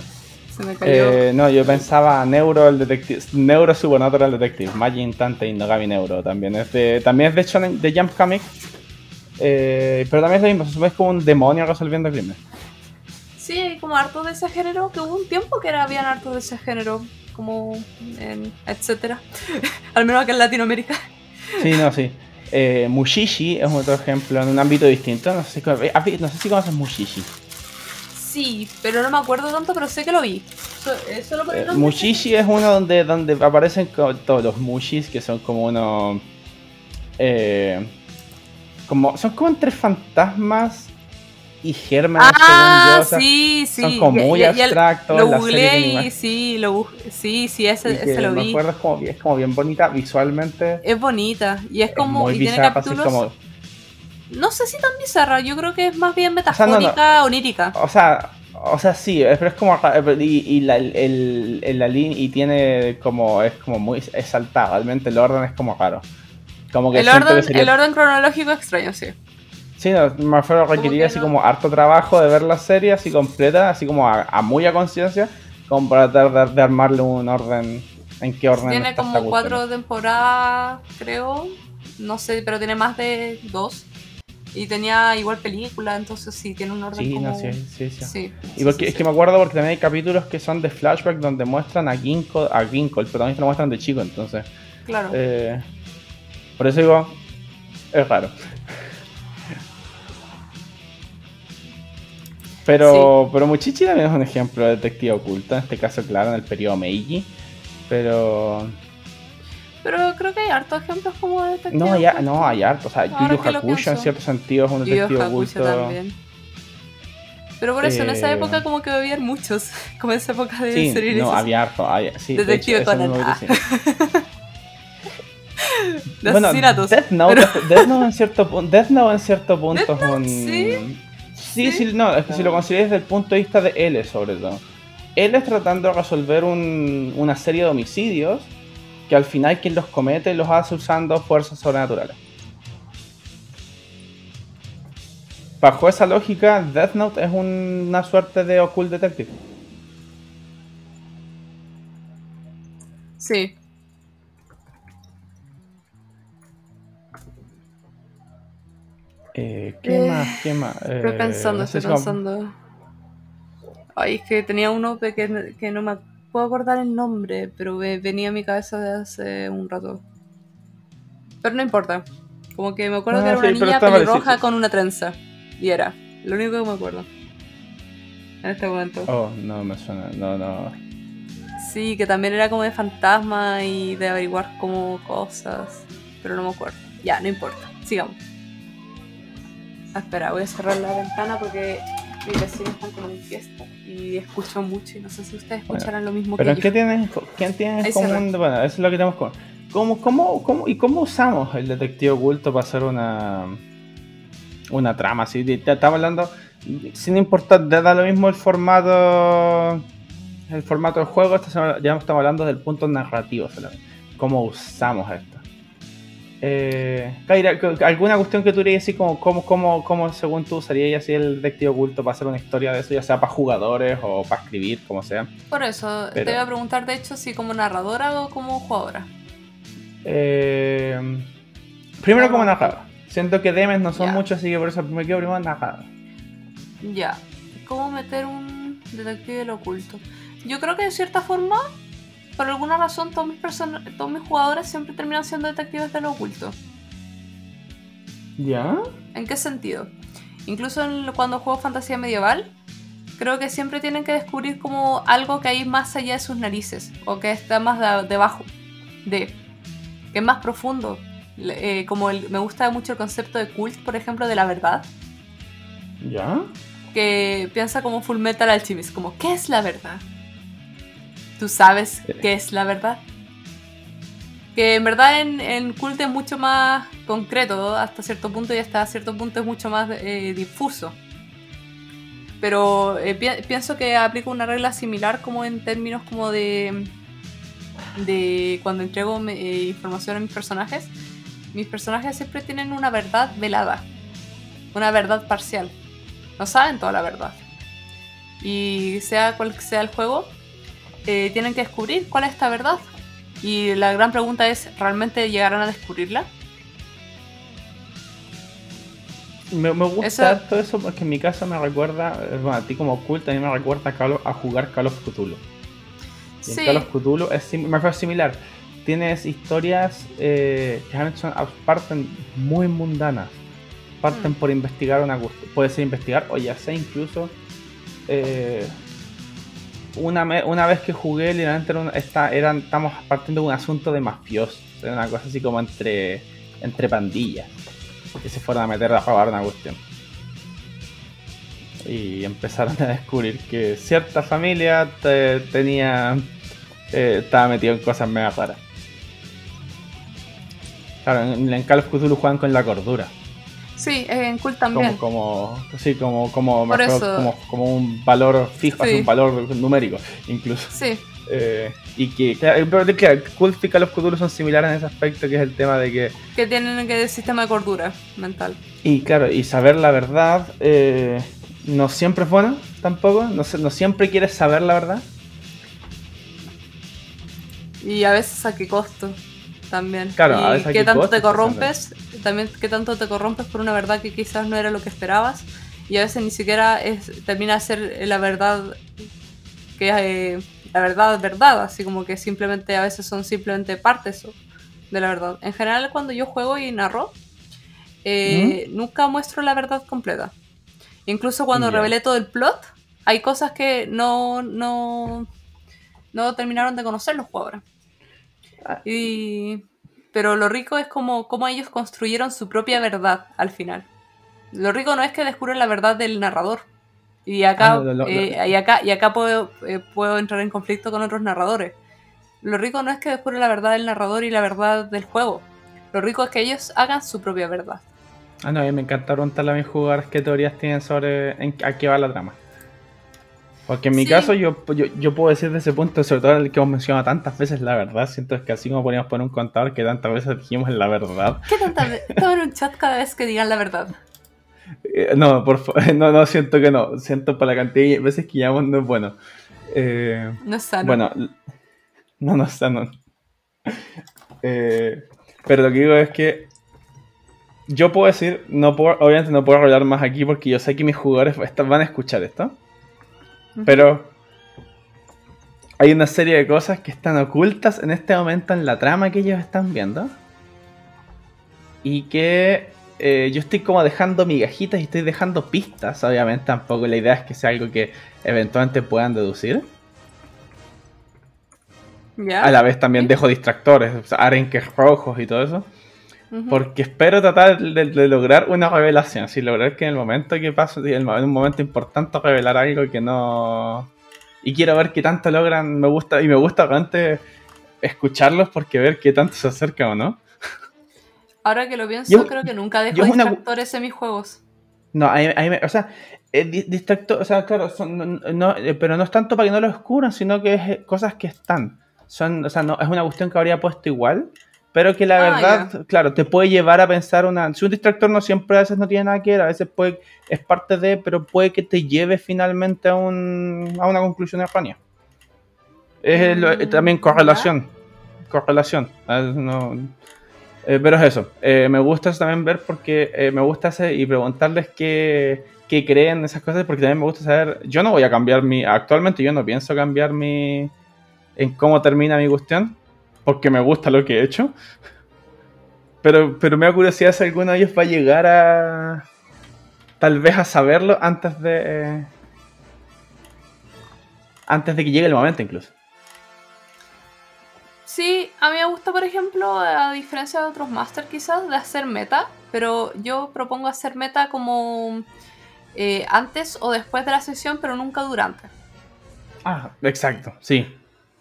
Se me cayó. Eh, no, yo pensaba Neuro el Detective, Neuro Supernatural Detective, Magin Tante Inogami Neuro también es de, también es de, Shonen, de Jump Comic, eh, pero también es lo mismo, es como un demonio resolviendo crímenes. Sí, hay como harto de ese género, que hubo un tiempo que era, habían harto de ese género, como en etcétera. Al menos acá en Latinoamérica. Sí, no, sí. Eh, Mushishi es otro ejemplo en un ámbito distinto. No sé, si, no sé si conoces Mushishi. Sí, pero no me acuerdo tanto, pero sé que lo vi. Eh, eh, Mushishi es uno donde, donde aparecen todos los Mushis, que son como unos... Eh, como, son como entre fantasmas y gérmenes, ah, sí, sí. Son como muy abstractos. Lo googleé y sí, lo, sí, sí, ese, ese lo vi. Me acuerdo, es como, es como bien bonita visualmente. Es bonita y es como. muy y tiene capítulos, como... No sé si tan bizarra, yo creo que es más bien metafórica, onírica. O sea, O sea, sí, pero es como. Y, y la, el, la línea. Y tiene como. Es como muy exaltado. Realmente el orden es como raro. Como que el, orden, el orden cronológico extraño, sí. Sí, no, me requeriría así como harto trabajo de ver la serie así completa, así como a, muy a conciencia, como para tratar de, armarle un orden. ¿En qué orden? Tiene como cuatro temporadas, creo. No sé, pero tiene más de dos. Y tenía igual película, entonces sí, tiene un orden sí, como... No, sí, sí, sí. y porque, es que me acuerdo porque también hay capítulos que son de flashback donde muestran a Ginkgo, a Ginkgo, el protagonista lo muestran de chico, entonces... Claro. Eh, por eso digo, es raro. Pero, pero Muchichi también es un ejemplo de detective oculto, en este caso, claro, en el periodo Meiji. Pero pero creo que hay hartos ejemplos como de detective. No, hay, no, hay hartos. O sea, Yu Yu Hakusho en cierto sentido es un detective oculto. también. Pero por eso, en esa eh, época como que había muchos. Como en esa época de sí, series. No, había harto. sí, detective con el bueno, Death Note, Death Note en cierto punto. Death Note en cierto punto es un. ¿Sí? Sí, sí, no, es que si lo consideras desde el punto de vista de L, sobre todo. Él es tratando de resolver un, una serie de homicidios que al final quien los comete los hace usando fuerzas sobrenaturales. Bajo esa lógica, Death Note es una suerte de Occult Detective. Sí. Eh, ¿Qué eh, más? ¿Qué más? estoy eh, pensando, estoy pensando. Ay, es que tenía uno que, que no me puedo acordar el nombre, pero venía a mi cabeza de hace un rato. Pero no importa. Como que me acuerdo que ah, era una niña pelirroja con una trenza. Y era. Lo único que me acuerdo. En este momento. Oh, no me suena. No, no. Sí, que también era como de fantasma y de averiguar como cosas. Pero no me acuerdo. Ya, no importa. Sigamos. Ah, espera, voy a cerrar la ventana porque mis vecinos están como en fiesta y escucho mucho y no sé si ustedes escucharán lo mismo pero que ¿qué Tienes, ¿quién tiene en común? Bueno, eso es lo que tenemos con... ¿Cómo, cómo, cómo, ¿Y cómo usamos el detective oculto para hacer una una trama? así estamos hablando, sin importar, da lo mismo el formato el formato del juego, ya estamos hablando del punto narrativo solamente. ¿Cómo usamos esto? Eh, ¿alguna cuestión que tú dirías así como cómo, cómo, cómo según tú usarías así el detective oculto para hacer una historia de eso, ya sea para jugadores o para escribir, como sea? Por eso, te iba a preguntar de hecho si como narradora o como jugadora. Eh, primero como narradora. Siento que Demes no son muchos, así que por eso me quedo primero narradora. Ya. ¿Cómo meter un detective del oculto? Yo creo que de cierta forma por alguna razón todos mis, todos mis jugadores siempre terminan siendo detectives de lo oculto. ¿Ya? ¿En qué sentido? Incluso cuando juego fantasía medieval, creo que siempre tienen que descubrir como algo que hay más allá de sus narices, o que está más debajo de, que es más profundo. Eh, como me gusta mucho el concepto de cult, por ejemplo, de la verdad. ¿Ya? Que piensa como Full Metal Alchemist, como, ¿qué es la verdad? Tú sabes qué es la verdad. Que en verdad en, en Cult es mucho más concreto hasta cierto punto y hasta cierto punto es mucho más eh, difuso. Pero eh, pienso que aplico una regla similar como en términos como de, de cuando entrego eh, información a mis personajes. Mis personajes siempre tienen una verdad velada, una verdad parcial. No saben toda la verdad. Y sea cual sea el juego, eh, tienen que descubrir cuál es esta verdad. Y la gran pregunta es, ¿realmente llegarán a descubrirla? Me, gusta todo eso porque en mi caso me recuerda, eh, bueno, a ti como oculta, a mí me recuerda a, jugar Call of Cthulhu. Y en Call of Cthulhu es me similar. Tienes historias eh, que son, parten muy mundanas. Parten mm. por investigar una Puede ser investigar o ya sea incluso eh, una, una vez que jugué, literalmente era eran, estamos partiendo de un asunto de mafiosos. Era una cosa así como entre, entre pandillas. Que se fueron a meter a robar una cuestión. Y empezaron a descubrir que cierta familia tenía. Eh, estaba metido en cosas mega raras. Claro, en, en Call of Cthulhu juegan con la cordura. Sí, en Cult también. Como, como, sí, como, como, mejor, como, como un valor fijo, Sí. un valor numérico, incluso. Sí, Eh, y que, claro, claro, Cult y Call of Cthulhu son similares en ese aspecto, que es el tema de que que tienen que sistema de cordura mental. Y claro, y saber la verdad eh, no siempre es bueno, tampoco. No, no siempre quieres saber la verdad. Y a veces a qué costo también. Claro, y a veces a qué tanto te corrompes, también qué tanto te corrompes por una verdad que quizás no era lo que esperabas. Y a veces ni siquiera es, termina ser la verdad que eh, la verdad verdad, así como que simplemente a veces son simplemente partes de la verdad. En general cuando yo juego y narro, eh, nunca muestro la verdad completa. Incluso cuando Ya. revelé todo el plot, hay cosas que no, no, no terminaron de conocer los jugadores. Y, pero lo rico es como, como ellos construyeron su propia verdad al final. Lo rico no es que descubren la verdad del narrador. Y acá, Ah, eh, y acá, y acá puedo, eh, puedo entrar en conflicto con otros narradores. Lo rico no es que descubren la verdad del narrador y la verdad del juego. Lo rico es que ellos hagan su propia verdad. Ah, no, mí me encanta preguntarle a mis jugadores qué teorías tienen sobre en, a qué va la trama. Porque en mi Sí. caso yo, yo, yo puedo decir de ese punto, sobre todo el que hemos mencionado tantas veces la verdad, siento que así como poníamos poner un contador que tantas veces dijimos la verdad. ¿Qué tanta vez? Todo un chat cada vez que digan la verdad. Eh, no, por fa- no, no, siento que no. Siento para la cantidad de veces que llamamos no es bueno. Eh, No es sano. Bueno, no, no está, no. Eh, pero lo que digo es que yo puedo decir, no puedo, obviamente no puedo hablar más aquí porque yo sé que mis jugadores van a escuchar esto, Pero hay una serie de cosas que están ocultas en este momento en la trama que ellos están viendo y que eh, yo estoy como dejando migajitas y estoy dejando pistas, obviamente tampoco la idea es que sea algo que eventualmente puedan deducir. A la vez también dejo distractores, o sea, arenques rojos y todo eso. Porque espero tratar de, de lograr una revelación. Así lograr que en el momento que pasa, en un momento importante, revelar algo que no. Y quiero ver qué tanto logran. Me gusta, y me gusta realmente escucharlos porque ver qué tanto se acercan o no. Ahora que lo pienso, Yo- creo que nunca dejo yo es una- distractores en mis juegos. No, ahí, ahí me- o sea, eh, di- distracto, o sea, claro, son- no, no, eh, pero no es tanto para que no lo descubran, sino que es eh, cosas que están. Son, o sea, no, es una cuestión que habría puesto igual, pero que la Ah, verdad, claro, te puede llevar a pensar una. Si un distractor no siempre a veces no tiene nada que ver, a veces puede, es parte de, pero puede que te lleve finalmente a, un, a una conclusión errónea. Es el- eh, Mm, también correlación. Correlación. No- eh, pero es eso. Eh, me gusta eso también ver porque eh, me gusta hacer y preguntarles qué, qué creen esas cosas porque también me gusta saber. Yo no voy a cambiar mi. Actualmente yo no pienso cambiar mi. en cómo termina mi cuestión porque me gusta lo que he hecho. Pero, pero me da curiosidad si alguno de ellos va a llegar a. tal vez a saberlo antes de. antes de que llegue el momento incluso. Sí, a mí me gusta, por ejemplo, a diferencia de otros Master quizás, de hacer meta, pero yo propongo hacer meta como eh, antes o después de la sesión, pero nunca durante. Ah, exacto, sí.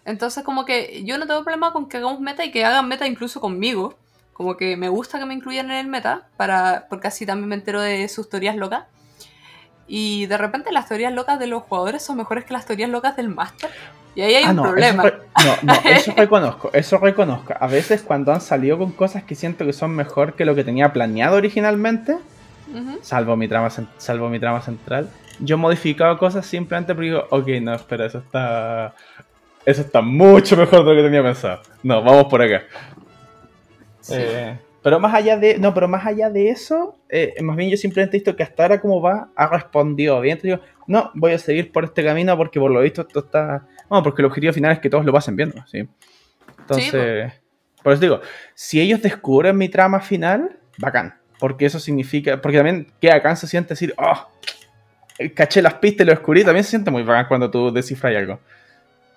Entonces como que yo no tengo problema con que hagamos meta y que hagan meta incluso conmigo. Como que me gusta que me incluyan en el meta, para, porque así también me entero de sus teorías locas. Y de repente las teorías locas de los jugadores son mejores que las teorías locas del máster. Y ahí hay Ah, un no, problema. Eso, re- no, no, eso reconozco, eso reconozco. A veces cuando han salido con cosas que siento que son mejor que lo que tenía planeado originalmente, salvo mi trama, salvo mi trama central, yo he modificado cosas simplemente porque digo, ok, no, espera, eso está... Eso está mucho mejor de lo que tenía pensado. No, vamos por acá. Sí. Eh, pero más allá de. No, pero más allá de eso, eh, más bien yo simplemente he visto que hasta ahora como va, ha respondido bien. Entonces digo, no, voy a seguir por este camino porque por lo visto esto está. Bueno, porque el objetivo final es que todos lo pasen viendo, ¿sí? Entonces. por eso digo, si ellos descubren mi trama final, bacán. Porque eso significa. Porque también qué bacán se siente decir, oh, caché las pistas y lo descubrí. También se siente muy bacán cuando tú descifras algo.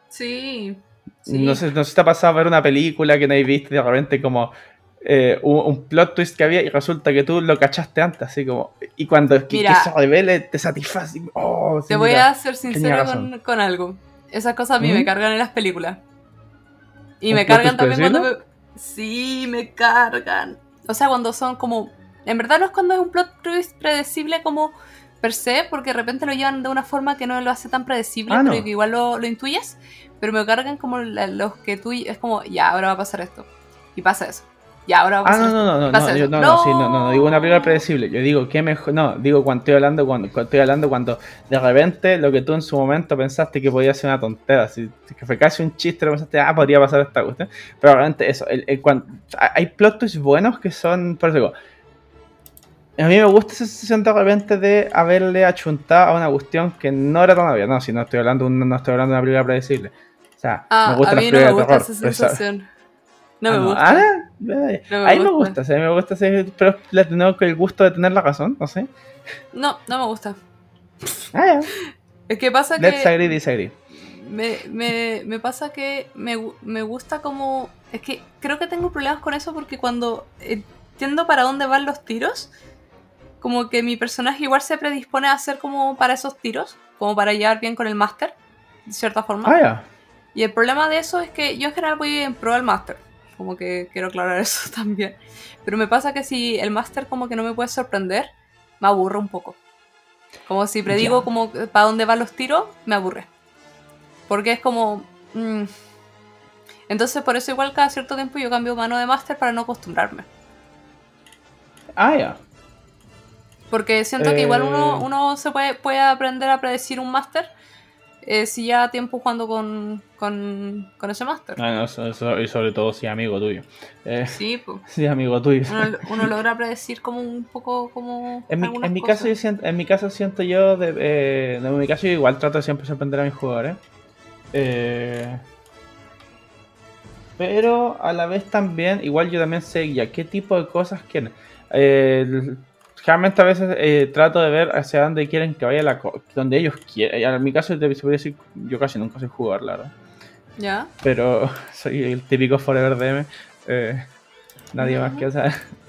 Sí. sí. No sé, no sé si te ha pasado ver una película que no habéis visto y de repente como eh, un, un plot twist que había y resulta que tú lo cachaste antes, así como... Y cuando que, Mira. que se revele te satisface. Oh, sí, Te voy mira. a ser sincero con, con algo. Esas cosas a mí ¿Mm? me cargan en las películas. Y ¿Un me cargan también cuando me... Sí, me cargan. O sea, cuando son como en verdad no es cuando es un plot twist predecible como per se, porque de repente lo llevan de una forma que no lo hace tan predecible, Ah, no. pero que igual lo, lo intuyes, pero me cargan como la- los que tú, es como, ya, ahora va a pasar esto, y pasa eso, ya, ahora va a Ah, pasar no, no, esto, no, no, no, yo- no, no, sí, no, no, digo una película predecible. Yo digo que mejor, no, digo cuando estoy hablando cuando, cuando estoy hablando cuando de repente lo que tú en su momento pensaste que podía ser una tontera, si, que fue casi un chiste, lo pensaste, ah, podría pasar esta cuestión. Pero realmente eso, el, el cuan- hay plot twists buenos que son, por eso digo, a mí me gusta esa sensación de repente de haberle achuntado a una cuestión que no era tan obvia. No, si no estoy hablando, un- no estoy hablando de una película predecible. O sea, Ah, me gusta a mí no me gusta terror, esa sensación. No Ah, me gusta. Ah, No me a mí me gusta. gusta, mí me gusta, pero le tengo el gusto de tener la razón, no sé. No, no me gusta. Ah, ya. Es que pasa Let's que agree, disagree. me, me, me pasa que me, me gusta como... Es que creo que tengo problemas con eso porque cuando entiendo para dónde van los tiros, como que mi personaje igual se predispone a hacer como para esos tiros, como para llevar bien con el máster, de cierta forma. Ah, ya. Y el problema de eso es que yo en general voy en pro al máster. Como que quiero aclarar eso también. Pero me pasa que si el máster como que no me puede sorprender, me aburre un poco. Como si predigo como para dónde van los tiros, me aburre. Porque es como... mm. Entonces por eso igual cada cierto tiempo yo cambio mano de máster para no acostumbrarme. Ah, ya. Porque siento que igual uno, Eh. uno se puede, puede aprender a predecir un máster eh, si ya tiempo jugando con, con, con ese máster. Ah, no, y sobre todo si es amigo tuyo. Eh, Sí, pues. si es amigo tuyo. uno, uno logra predecir como un poco como En mi, en mi caso, yo siento, en mi caso siento yo, de, eh, en mi caso yo igual trato de siempre sorprender a mis jugadores. Eh, pero a la vez también, igual yo también sé ya qué tipo de cosas quieren. Generalmente a veces eh, trato de ver hacia dónde quieren que vaya la donde ellos quieren. En mi caso, te se podría decir, yo casi nunca soy jugador, la verdad. ya Pero soy el típico Forever DM. eh, nadie más que saber.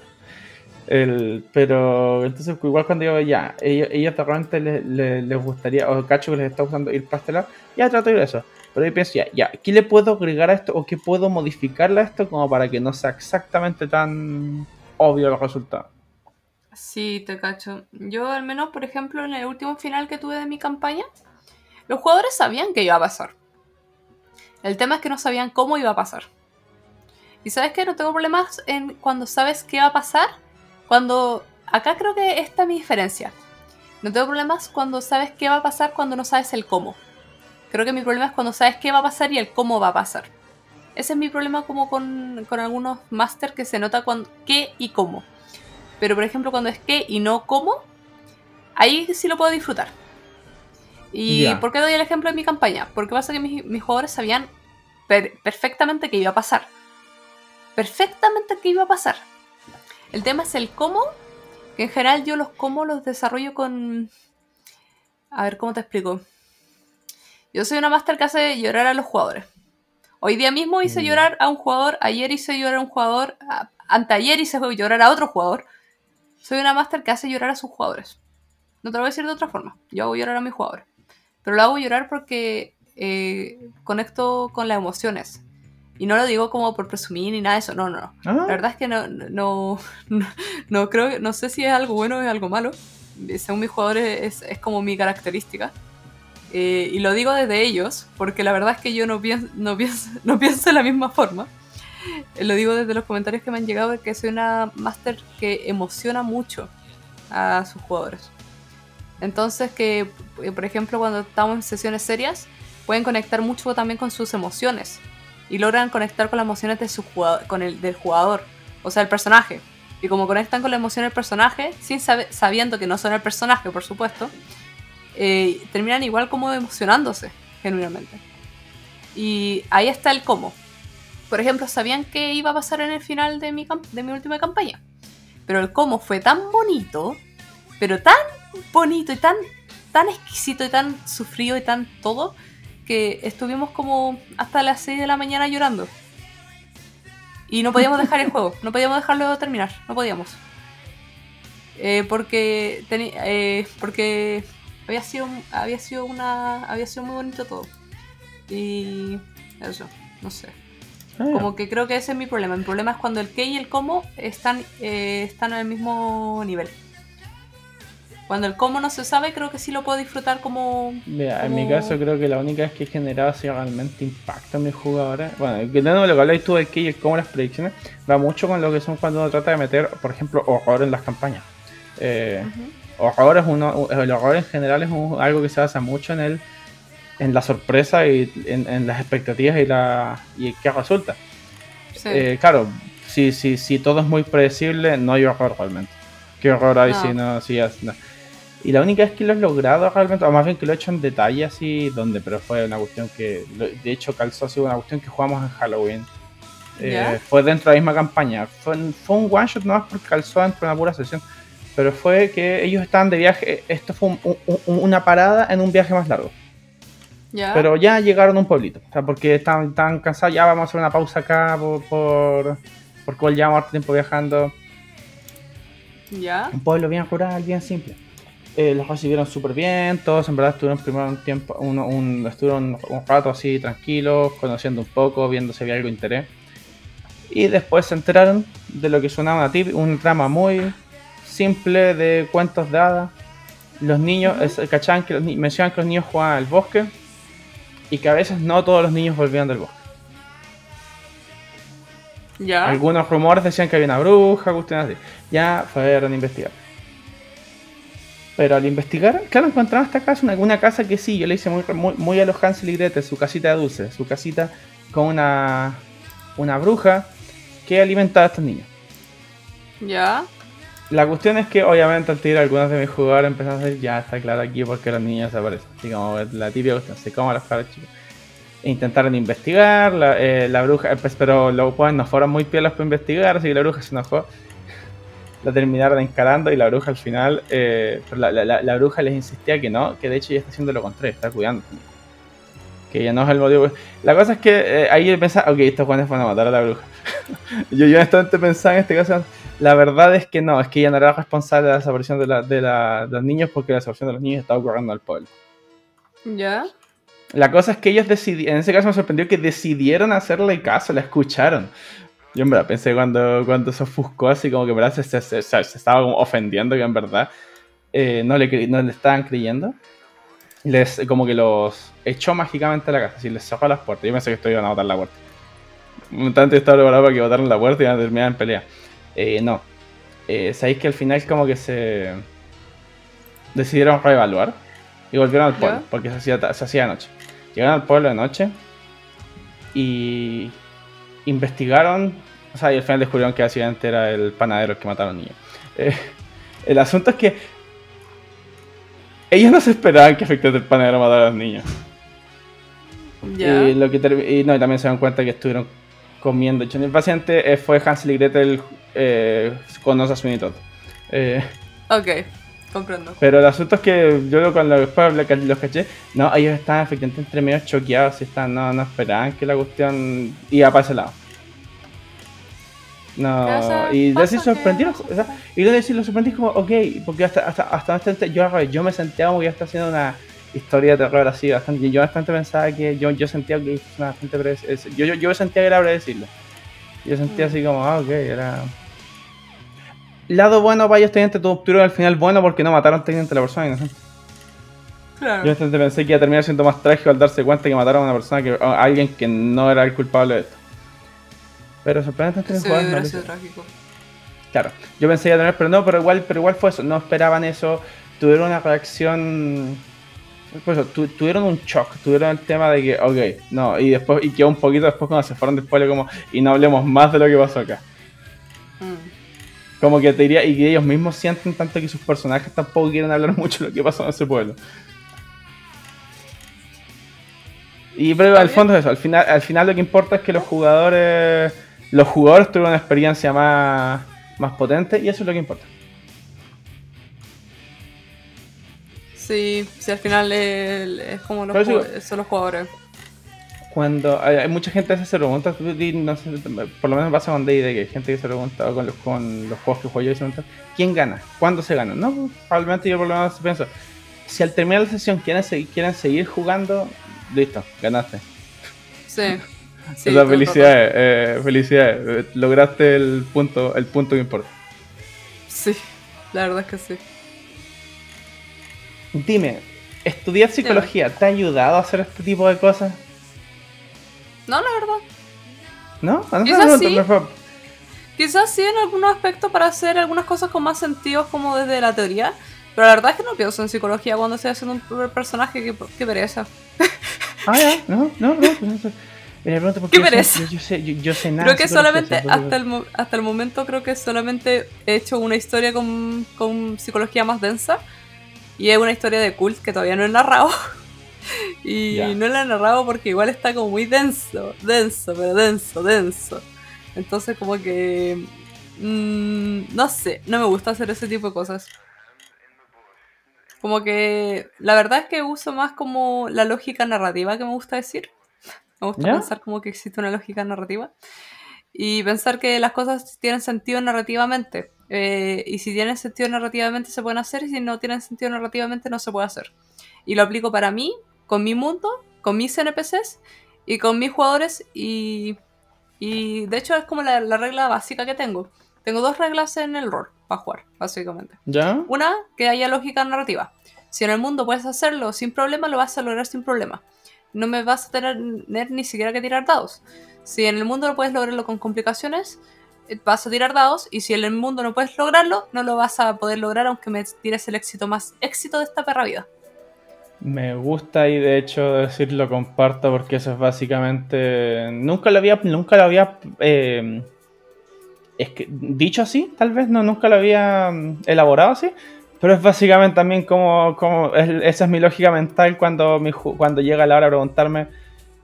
El, pero entonces igual cuando digo ya, ellos, ellos de repente les, les- les gustaría, o cacho que les está gustando ir pastelar, ya trato de ir a eso. Pero yo pienso ya, ya, ¿qué le puedo agregar a esto o qué puedo modificarle a esto como para que no sea exactamente tan obvio los resultados? Sí te cacho. Yo al menos por ejemplo en el último final que tuve de mi campaña los jugadores sabían que iba a pasar. El tema es que no sabían cómo iba a pasar. Y sabes que no tengo problemas en cuando sabes qué va a pasar cuando acá creo que esta es mi diferencia. No tengo problemas cuando sabes qué va a pasar cuando no sabes el cómo. Creo que mi problema es cuando sabes qué va a pasar y el cómo va a pasar. Ese es mi problema como con, con algunos máster que se nota con qué y cómo. Pero por ejemplo cuando es qué y no cómo, ahí sí lo puedo disfrutar. ¿Y por qué doy el ejemplo de mi campaña? Porque pasa que mis, mis jugadores sabían per- perfectamente qué iba a pasar. Perfectamente qué iba a pasar. El tema es el cómo, que en general yo los cómo los desarrollo con... A ver, ¿cómo te explico? Yo soy una máster que hace llorar a los jugadores. Hoy día mismo hice Mm. llorar a un jugador, ayer hice llorar a un jugador, a- anteayer hice llorar a otro jugador. Soy una máster que hace llorar a sus jugadores. No te lo voy a decir de otra forma. Yo hago llorar a mis jugadores. Pero lo hago llorar porque eh, conecto con las emociones. Y no lo digo como por presumir ni nada de eso. No, no, no. Ah, La verdad es que no, no, no, no creo, no sé si es algo bueno o es algo malo. Según mis jugadores es, es como mi característica. Eh, y lo digo desde ellos, porque la verdad es que yo no pienso, no pienso, no pienso de la misma forma. Lo digo desde los comentarios que me han llegado, que soy una máster que emociona mucho a sus jugadores. Entonces que, eh, por ejemplo, cuando estamos en sesiones serias, pueden conectar mucho también con sus emociones. Y logran conectar con las emociones de su jugador, con el, del jugador, o sea, el personaje. Y como conectan con la emoción del personaje, sin sabiendo que no son el personaje, por supuesto, eh, terminan igual como emocionándose, genuinamente. Y ahí está el cómo. Por ejemplo, sabían qué iba a pasar en el final de mi, de mi última campaña. Pero el cómo fue tan bonito, pero tan bonito y tan, tan exquisito y tan sufrido y tan todo, que estuvimos como hasta las 6 de la mañana llorando. Y no podíamos dejar el juego, no podíamos dejarlo terminar, no podíamos. Eh, porque eh, porque había sido había sido una había sido muy bonito todo. Y eso, no sé. Ah. Como que creo que ese es mi problema. Mi problema es cuando el qué y el cómo están, eh, están al mismo nivel. Cuando el cómo no se sabe, creo que sí lo puedo disfrutar como. Mira, en mi caso creo que la única vez que he generado así realmente impacto en mis jugadores, bueno, que no lo que habláis tú del que y el cómo las predicciones, va mucho con lo que son cuando uno trata de meter, por ejemplo, horror en las campañas. Eh, horror es uno, el horror en general es un- algo que se basa mucho en el, en la sorpresa y en, en las expectativas y la y qué resulta. Sí. Eh, claro, si, si, si todo es muy predecible, no hay horror realmente. ¿Qué horror hay No. si no, si ya- no? Y la única vez que lo he logrado realmente, o más bien que lo he hecho en detalle así, donde, pero fue una cuestión que, de hecho, calzó así una cuestión que jugamos en Halloween. Eh, fue dentro de la misma campaña. Fue, fue un one shot nomás porque calzó dentro de una pura sesión. Pero fue que ellos estaban de viaje, esto fue un- un- una parada en un viaje más largo. ¿Ya? Pero ya llegaron a un pueblito. O sea, porque estaban, estaban cansados. Ya vamos a hacer una pausa acá por. por igual llevamos harto tiempo viajando. ¿Ya? Un pueblo bien rural, bien simple. Eh, los recibieron súper bien. Todos en verdad estuvieron primero un tiempo. uno- un, estuvieron un rato así tranquilos, conociendo un poco, viendo si había algo de interés. Y después se enteraron de lo que sonaba una, tip, una trama muy simple de cuentos de hadas. Los niños, Ujú. es- cachaban que los mencionaban que los niños jugaban al bosque y que a veces no todos los niños volvían del bosque. ¿Ya? Algunos rumores decían que había una bruja, cuestiones así. Ya fueron a investigar. Pero al investigar, claro, encontraron esta casa, una, una casa que sí, yo le hice muy, muy, muy a los Hansel y Gretel, su casita de dulce, su casita con una, una bruja que alimentaba a estos niños. ¿Ya? La cuestión es que obviamente al tirar algunos de mis jugadores empezaron a decir, ya está claro aquí porque los niños desaparecen. Así como la típica cuestión, se los cabros chicos. E intentaron investigar, la, eh, la bruja, pues, pero los pues, no fueron muy pielas para investigar, así que la bruja se enojó. La terminaron encarando y la bruja al final, eh, pero la, la- la- bruja les insistía que no, que de hecho ella está haciendo lo contrario, está cuidando. Que ya no es el motivo. La cosa es que eh, ahí pensaba, ok, estos jóvenes van a matar a la bruja. yo, yo honestamente pensaba en este caso, la verdad es que no, es que ella no era responsable de la desaparición de, la- de la- de los niños porque la desaparición de los niños estaba ocurriendo al pueblo. ¿Ya? La cosa es que ellos decidieron, en ese caso me sorprendió que decidieron hacerle caso, la escucharon. Yo en verdad pensé cuando, cuando se ofuscó así como que en verdad se, se- se- se- se estaba como ofendiendo que en verdad eh, no, le, no le estaban creyendo. Les, como que los echó mágicamente a la casa, así les cerró las puertas. Yo pensé que esto iban a botar la puerta. Un tanto estaba preparado para que botaran la puerta y iban a terminar en pelea. Eh, no. Eh, Sabéis que al final como que se decidieron reevaluar y volvieron al pueblo, Ya. porque se hacía, se hacía de noche. Llegaron al pueblo de noche y investigaron, o sea, y al final descubrieron que básicamente era el panadero el que mataron a los niños. Eh, el asunto es que ellos no se esperaban que efectivamente el panadero matara a los niños. ¿Ya? Y, lo que y no, y también se dan cuenta que estuvieron comiendo. hecho, Básicamente eh, fue Hansel y Gretel eh, con Osa Sweeney Todd. Eh, Ok, comprendo. pero el asunto es que yo cuando lo ca- los caché, no, ellos estaban efectivamente entre medio choqueados y están, no, no esperaban que la cuestión iba para ese lado. No, Pasa- y pasa que sorprendieron, o sea, y de decir lo sorprendí como, ok, porque hasta, hasta, hasta bastante, yo, yo me sentía como que ya está haciendo una historia de terror así, bastante, yo bastante pensaba que, yo, yo sentía que bastante yo, yo, yo sentía que era predecible, yo sentía Mm. así como, ah, ok, era... Lado bueno para ellos técnicamente tuvieron al final bueno porque no mataron técnicamente a la persona inocente. Claro. Yo bastante pensé que iba a terminar siendo más trágico al darse cuenta que mataron a una persona, que, a alguien que no era el culpable de esto. Pero sorprendentemente Sí, jugar no sido trágico. Claro, yo pensé que iba a tener, pero no, pero igual, pero igual fue eso, no esperaban eso, tuvieron una reacción, pues tu- tuvieron un shock, tuvieron el tema de que, ok, no, y después, y quedó un poquito después cuando se fueron después como, y no hablemos más de lo que pasó acá. Como que te diría, y que ellos mismos sienten tanto que sus personajes tampoco quieren hablar mucho de lo que pasó en ese pueblo. Y pero al fondo es eso, al final, al final lo que importa es que los jugadores, los jugadores tuvieron una experiencia más, más potente y eso es lo que importa. Sí, sí, al final es, es como los, son los jugadores. Cuando hay, hay mucha gente que se pregunta, y no sé, por lo menos me pasa con D&D, que hay gente que se pregunta o con los, con los juegos que juego yo y se pregunta, ¿quién gana? ¿Cuándo se gana? No, probablemente yo por lo menos pienso, si al terminar la sesión quieren, seguir- quieren seguir jugando, listo, ganaste. Sí. Sí, felicidades, eh, felicidades. Lograste el punto, el punto que importa. Sí, la verdad es que sí. Dime, ¿estudiar psicología te ha ayudado a hacer este tipo de cosas? No, la verdad. ¿No? ¿No Quizás sí. Quizás sí en algunos aspectos para hacer algunas cosas con más sentido como desde la teoría. Pero la verdad es que no pienso en psicología cuando estoy haciendo un personaje que, que pereza. Ah, ya, no, no, no. no. ¿Qué pereza? Yo, sé, yo, sé nada. Creo que solamente, hasta el, hasta el momento, creo que solamente he hecho una historia con, con psicología más densa. Y es una historia de cult que todavía no he narrado. y no la he narrado porque igual está como muy denso, denso, pero denso, denso. Entonces como que... Mmm, no sé, no me gusta hacer ese tipo de cosas. Como que la verdad es que uso más como la lógica narrativa que me gusta decir. Me gusta pensar como que existe una lógica narrativa. Y pensar que las cosas tienen sentido narrativamente. Eh, y si tienen sentido narrativamente se pueden hacer y si no tienen sentido narrativamente no se puede hacer. Y lo aplico para mí, con mi mundo, con mis NPCs y con mis jugadores y, y de hecho es como la, la regla básica que tengo. Tengo dos reglas en el rol para jugar, básicamente. ¿Ya? Una, que haya lógica narrativa. Si en el mundo puedes hacerlo sin problema, lo vas a lograr sin problema. No me vas a tener, ni siquiera que tirar dados. Si en el mundo no puedes lograrlo con complicaciones, eh, vas a tirar dados. Y si en el mundo no puedes lograrlo, no lo vas a poder lograr aunque me tires el éxito más éxito de esta perra vida. Me gusta y de hecho decirlo comparto porque eso es básicamente... Nunca lo había... Nunca lo había... Eh, es que dicho así, tal vez no nunca lo había mm, elaborado así, pero es básicamente también como, como esa es mi lógica mental cuando, mi, cuando llega la hora de preguntarme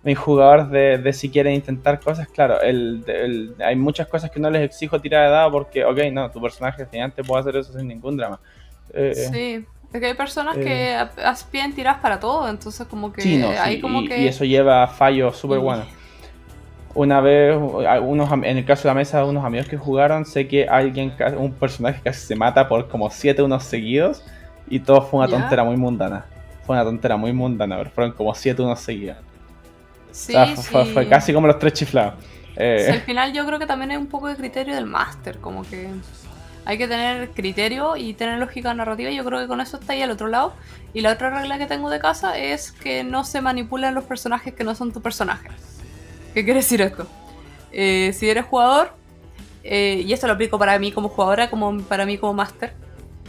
mis jugadores de, si quieren intentar cosas. Claro, el, hay muchas cosas que no les exijo tirar de dado porque, ok, no, tu personaje es gigante, puede hacer eso sin ningún drama. Eh, sí. Es que hay personas que eh, aspiran tiras para todo, entonces como que sí, como y, que... y eso lleva a fallos súper buenos. Una vez, unos, en el caso de la mesa, unos amigos que jugaron, sé que alguien, un personaje casi se mata por como siete unos seguidos y todo fue una tontera muy mundana. Fue una tontera muy mundana, pero fueron como siete unos seguidos. Sí, fue, casi como los tres chiflados. Eh. al final yo creo que también es un poco de criterio del máster, como que hay que tener criterio y tener lógica narrativa. Yo creo que con eso está ahí al otro lado. Y la otra regla que tengo de casa es que no se manipulan los personajes que no son tu personaje. ¿Qué quiere decir esto? Eh, si eres jugador, eh, y esto lo aplico para mí como jugadora, como para mí como máster.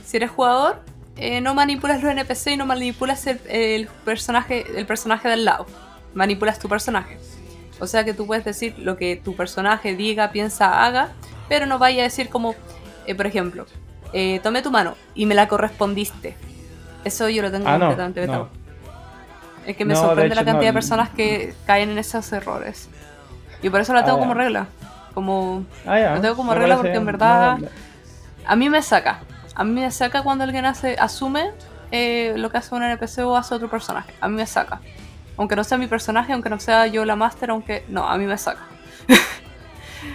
Si eres jugador, eh, no manipulas los NPC y no manipulas el, personaje, el personaje del lado. Manipulas tu personaje. O sea que tú puedes decir lo que tu personaje diga, piensa, haga, pero no vaya a decir como, por ejemplo, tomé tu mano y me la correspondiste. Eso yo lo tengo ah, completamente vetado. Es que me sorprende la cantidad de personas que caen en esos errores. Y por eso la tengo ah, como regla. Como. Ah, la tengo como regla porque en verdad. A mí me saca. A mí me saca cuando alguien hace, asume eh, lo que hace un NPC o hace otro personaje. A mí me saca. Aunque no sea mi personaje, aunque no sea yo la máster, aunque. No, a mí me saca.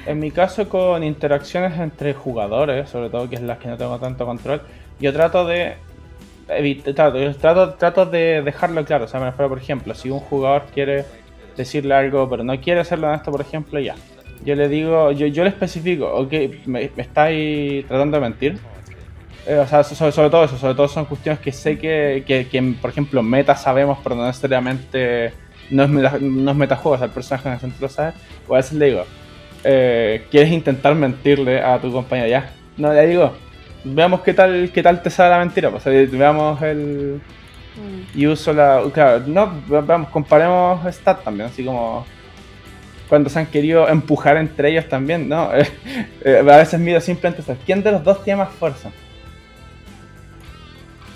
en mi caso, con interacciones entre jugadores, sobre todo que es las que no tengo tanto control, yo trato de trato, trato, de dejarlo claro. O sea, me refiero, por ejemplo, si un jugador quiere decirle algo, pero no quiere hacerlo en esto, por ejemplo, ya. Yo le digo, yo, le especifico, ok, me, estáis tratando de mentir. Eh, o sea, sobre, todo eso, sobre todo son cuestiones que sé que, que, por ejemplo, meta sabemos, pero no necesariamente no es, no es metajuego, o sea, el personaje en el centro lo sabe. O a veces le digo, eh, ¿quieres intentar mentirle a tu compañero? Ya, no, le digo, veamos qué tal qué tal te sale la mentira. Pues, veamos el. Mm. Y uso la. Claro, no, vamos, comparemos stat también, así como. Cuando se han querido empujar entre ellos también, ¿no? Eh, a veces mido simplemente ¿quién de los dos tiene más fuerza?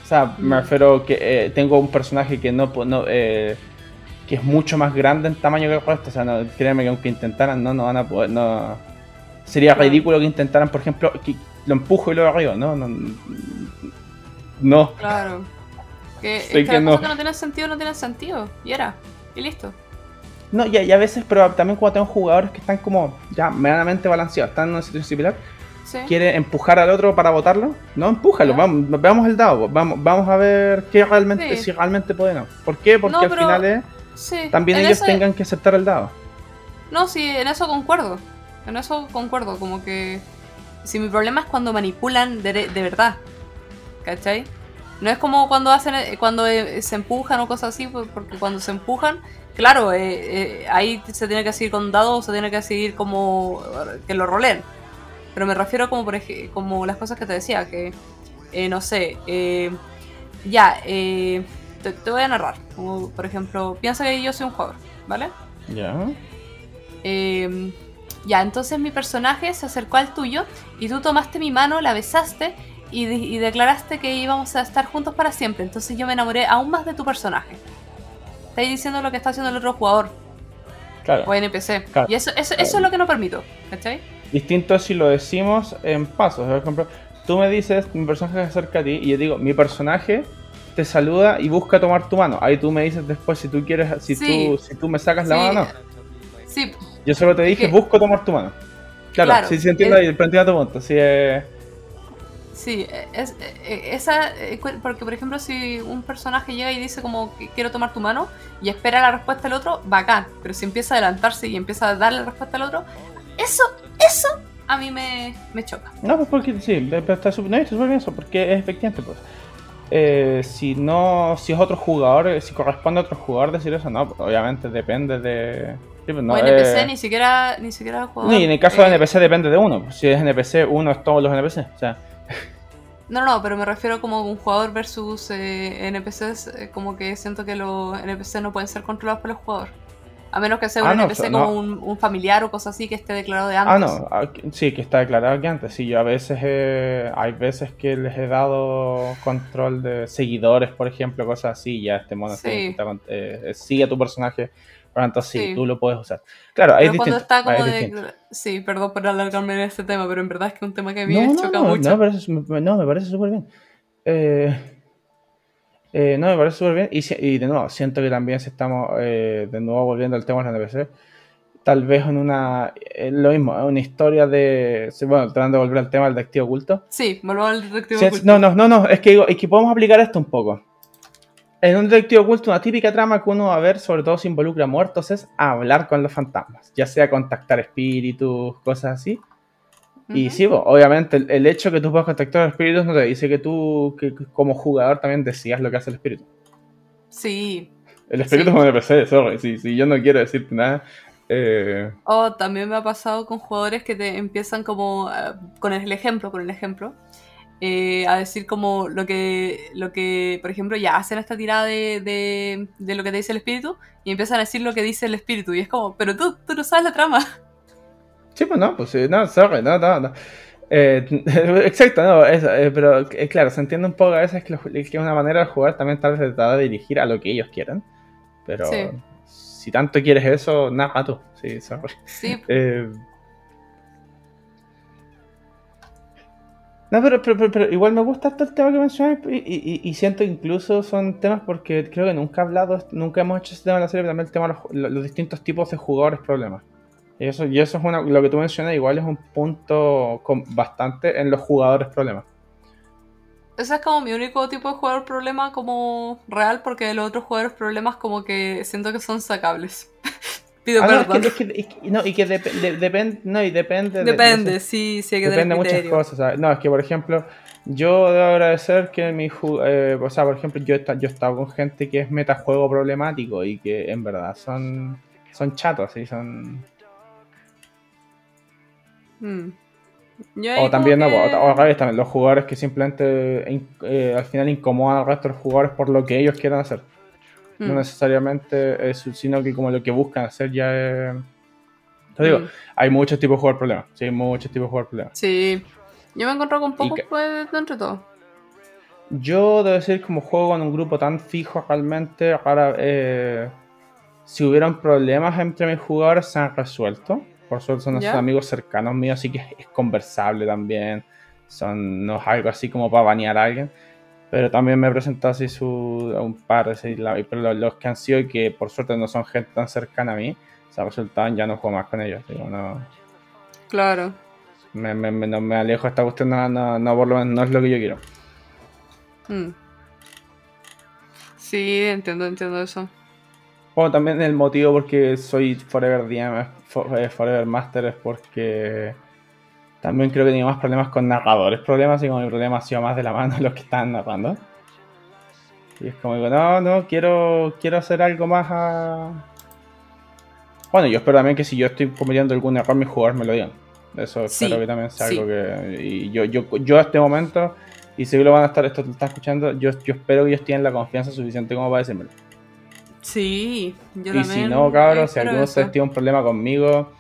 O sea, me mm. refiero que eh, tengo un personaje que no, no eh, que es mucho más grande en tamaño que el resto. O sea, no, créeme que aunque intentaran, no, no van a poder, no. Sería ridículo que intentaran, por ejemplo, que, lo empujo y lo arriba, ¿no? No. no. Claro. Que, es que, que no. que no tiene sentido, no tiene sentido. Y era. Y listo. No, y, a veces, pero también cuando tengo jugadores que están como ya medianamente balanceados, están en una situación similar, ¿Sí? quiere empujar al otro para votarlo, no empújalo, vamos, veamos el dado, vamos, vamos a ver qué realmente, si realmente puede no. ¿Por qué? Porque al final es, también ellos tengan que aceptar el dado. No, sí, en eso concuerdo. En eso concuerdo, como que... Si mi problema es cuando manipulan de, de verdad. ¿Cachai? No es como cuando hacen eh, cuando eh, se empujan o cosas así, pues, porque cuando se empujan, claro, eh, ahí se tiene que seguir con dados, se tiene que seguir como que lo rolen. Pero me refiero como por ejemplo, como las cosas que te decía, que no sé, ya, te, voy a narrar. Como, por ejemplo, piensa que yo soy un jugador, ¿vale? Ya. Em, ya, entonces mi personaje se acercó al tuyo y tú tomaste mi mano, la besaste y, declaraste que íbamos a estar juntos para siempre. Entonces yo me enamoré aún más de tu personaje. Estáis diciendo lo que está haciendo el otro jugador. Claro. O NPC. Y eso, eso, es lo que no permito. ¿Cachai? Distinto si lo decimos en pasos. Por ejemplo, tú me dices, mi personaje se acerca a ti y yo digo, mi personaje te saluda y busca tomar tu mano. Ahí tú me dices después si tú quieres, si, tú, si tú me sacas la mano. Sí. Yo solo te dije, busco tomar tu mano. Claro, sí, sí entiendo ahí, pero entiendo tu punto. Sí, eh, Sí, es, e, e, esa, porque por ejemplo si un personaje llega y dice como quiero tomar tu mano y espera la respuesta del otro, bacán, pero si empieza a adelantarse y empieza a darle la respuesta al otro, eso, eso a mí me, me choca. No, pues porque sí, está súper bien eso, porque es efectivamente pues. Eh, si no, si es otro jugador, si corresponde a otro jugador decir eso, no, pues, obviamente depende de... Pues, no, o NPC eh, ni siquiera ni siquiera jugador. Ni en el caso de eh, NPC depende de uno. Pues, si es NPC, uno es todos los NPC. O sea, no, no, pero me refiero como un jugador versus eh, NPCs, eh, como que siento que los NPCs no pueden ser controlados por el jugador. A menos que sea un ah, NPC como un, familiar o cosas así que esté declarado de antes. Ah, no, ah, sí, que está declarado que antes. Sí, yo a veces hay veces que les he dado control de seguidores, por ejemplo, cosas así, ya este mono eh, sigue a tu personaje por lo tanto, sí, tú lo puedes usar. Claro, hay cuando está como de... Sí, perdón por alargarme en este tema, pero en verdad es que es un tema que a mí me choca mucho. No, me no, me parece súper bien. Eh, eh, no, me parece súper bien. Y, de nuevo, siento que también si estamos eh, de nuevo volviendo al tema de la NPC, tal vez en una. lo mismo, una historia de. Bueno, tratando de volver al tema del detective oculto. Sí, volvamos al detective oculto. No, no, no, no, es que, es que podemos aplicar esto un poco. En un detective oculto, una típica trama que uno va a ver, sobre todo si involucra muertos, es hablar con los fantasmas. Ya sea contactar espíritus, cosas así. Y sí, obviamente el, hecho que tú puedas contactar espíritus no te dice que tú, que, como jugador, también decías lo que hace el espíritu. Sí. El espíritu es un NPC, sorry. Si, yo no quiero decirte nada. Eh... Oh, también me ha pasado con jugadores que te empiezan como. Eh, con el ejemplo, con el ejemplo. Eh, a decir como lo que, lo que, por ejemplo, ya hacen esta tirada de, de, lo que te dice el espíritu y empiezan a decir lo que dice el espíritu y es como, pero tú, tú no sabes la trama. Sí, pues no, pues no, sorry, no, no, no. Eh, exacto, no, eh, pero claro, se entiende un poco a veces que, es una manera de jugar también tal vez de dirigir a lo que ellos quieran, pero si tanto quieres eso, nada, tú, sí, sorry. Sí. No, pero, pero, igual me gusta todo el tema que mencionas y, y, siento que incluso son temas porque creo que nunca he hablado, nunca hemos hecho ese tema en la serie, pero también el tema de los, distintos tipos de jugadores problemas. Y eso, y eso es una, lo que tú mencionas, igual es un punto con bastante en los jugadores problemas. Ese es como mi único tipo de jugador problema como real, porque los otros jugadores problemas como que siento que son sacables. Pido ah, perdón. No, y que depende, no, y depende. Depende, sí, sí, hay que Depende de muchas cosas. No, es que, por ejemplo, yo debo agradecer que mi. Eh, o sea, por ejemplo, yo he, yo he estado con gente que es metajuego problemático y que en verdad son, son chatos, ¿sí? Son. Hmm. o también, no, o, a también, los jugadores que simplemente eh, al final incomodan al resto de los jugadores por lo que ellos quieran hacer. No mm. necesariamente eso, sino que como lo que buscan hacer ya es... Te digo, mm. hay muchos tipos de jugar problemas. Sí, muchos tipos de jugar problemas. Sí. Yo me encontrado con pocos pues, entre todos. Yo debo decir, como juego en un grupo tan fijo realmente, ahora eh, si hubieran problemas entre mis jugadores se han resuelto. Por suerte son amigos cercanos míos, así que es, conversable también. Son, no es algo así como para banear a alguien. Pero también me presentó así su, un par, así, pero los, que han sido y que por suerte no son gente tan cercana a mí, se resultado ya no juego más con ellos. Digo, no. Claro. Me, me, me, alejo de esta cuestión, no, no, no, por lo menos no es lo que yo quiero. Mm. Sí, entiendo, entiendo eso. Bueno, también el motivo porque soy Forever DM, eh, Forever Master es porque también creo que tenía más problemas con narradores, problemas y con mi problema ha sido más de la mano los que están narrando. Y es como digo, no, no, quiero, quiero hacer algo más a... Bueno, yo espero también que si yo estoy cometiendo algún error, mis jugadores me lo digan. Eso espero que también sea algo que. Y yo, yo, yo a este momento, y si lo van a estar, esto lo están escuchando, yo, yo espero que ellos tengan la confianza suficiente como para decírmelo. Sí, yo y si no, cabros, si alguno ustedes tiene un problema conmigo,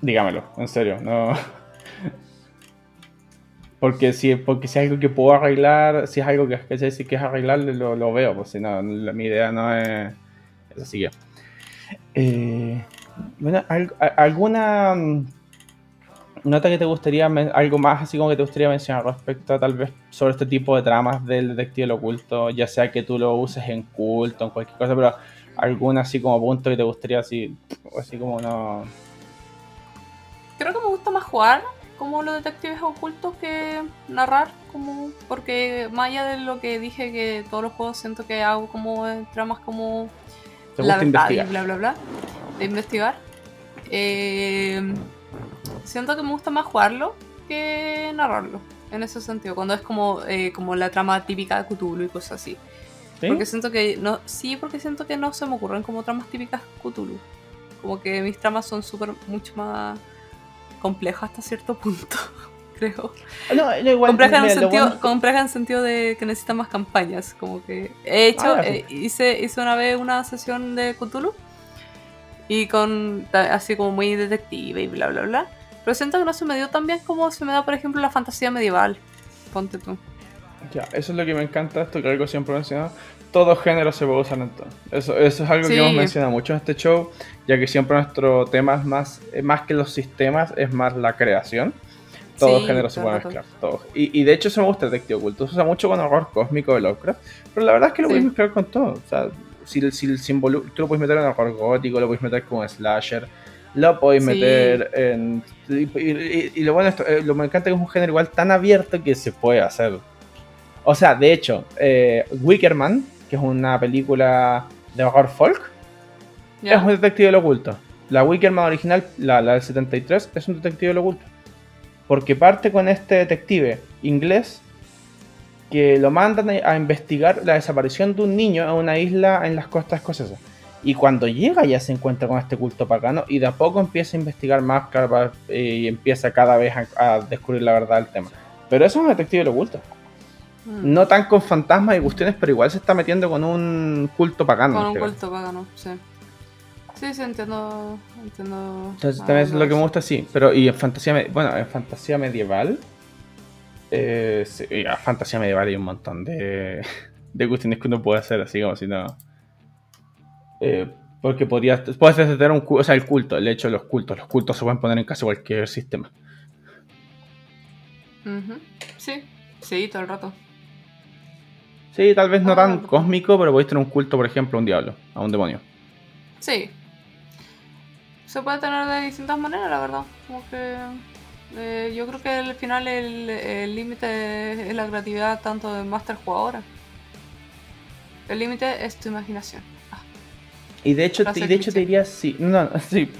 dígamelo, en serio, no. Porque si, porque si es algo que puedo arreglar, si es algo que, que, que es arreglable, lo, lo veo, pues si no, mi idea no es, es así que. Eh, bueno, ¿alguna mm, nota que te gustaría, algo más así como que te gustaría mencionar respecto a tal vez sobre este tipo de tramas del detective oculto, ya sea que tú lo uses en culto, en cualquier cosa, pero alguna así como punto que te gustaría así, así como no... Creo que me gusta más jugar como los detectives ocultos que narrar, como porque más allá de lo que dije que todos los juegos siento que hago como tramas como la verdad y bla bla bla de investigar. Eh, siento que me gusta más jugarlo que narrarlo. En ese sentido, cuando es como, eh, como la trama típica de Cthulhu y cosas así. Porque siento que no. Sí, porque siento que no se me ocurren como tramas típicas Cthulhu. Como que mis tramas son súper mucho más complejas hasta cierto punto, creo. No, igual, complejas, en el sentido, complejas en sentido de que necesitan más campañas. Como que he hecho, ah, eh, hice, hice una vez una sesión de Cthulhu y con así como muy detective y bla bla bla. Pero siento que no se me dio tan bien como se me da, por ejemplo, la fantasía medieval. Ponte tú. Ya, eso es lo que me encanta esto, que algo siempre he mencionado. Todo género se puede usar en todo. Eso, eso es algo que hemos mencionado mucho en este show, ya que siempre nuestro tema es más, eh, más que los sistemas, es más la creación. Todo género se puede mezclar. Todo. Y, y, de hecho eso me gusta el Detective Oculto. Se usa mucho con horror cósmico de Lovecraft. Pero la verdad es que lo puedes mezclar con todo. O sea, si, si el símbolo, tú lo puedes meter en horror gótico, lo puedes meter como slasher lo podéis meter en. Y, lo bueno, esto, eh, lo me encanta que es un género igual tan abierto que se puede hacer. O sea, de hecho, eh, Wickerman, que es una película de horror folk, es un detective del oculto. La Wickerman original, la, la del 73, es un detective del oculto. Porque parte con este detective inglés que lo mandan a investigar la desaparición de un niño en una isla en las costas escocesas. Y cuando llega ya se encuentra con este culto pagano y de a poco empieza a investigar más y empieza cada vez a, descubrir la verdad del tema. Pero eso es un detective de oculto. Mm. No tan con fantasmas y cuestiones, pero igual se está metiendo con un culto pagano. Con un culto pagano, sí. Sí, sí, entiendo. entiendo Entonces también es lo que me gusta, sí. Pero y en fantasía, bueno, en fantasía medieval, eh, sí, en fantasía medieval hay un montón de, de cuestiones que uno puede hacer, así como si no eh, porque podrías, puedes tener un o sea, el culto, el hecho de los cultos. Los cultos se pueden poner en casi cualquier sistema. Sí, sí, todo el rato. Sí, tal vez no tan ah, cósmico, pero podéis tener un culto, por ejemplo, a un diablo, a un demonio. Sí. Se puede tener de distintas maneras, la verdad. Como que eh, yo creo que al final el límite es la creatividad tanto de master jugadora. El límite es tu imaginación. Y de hecho, te, de hecho te diría sí. No, sí,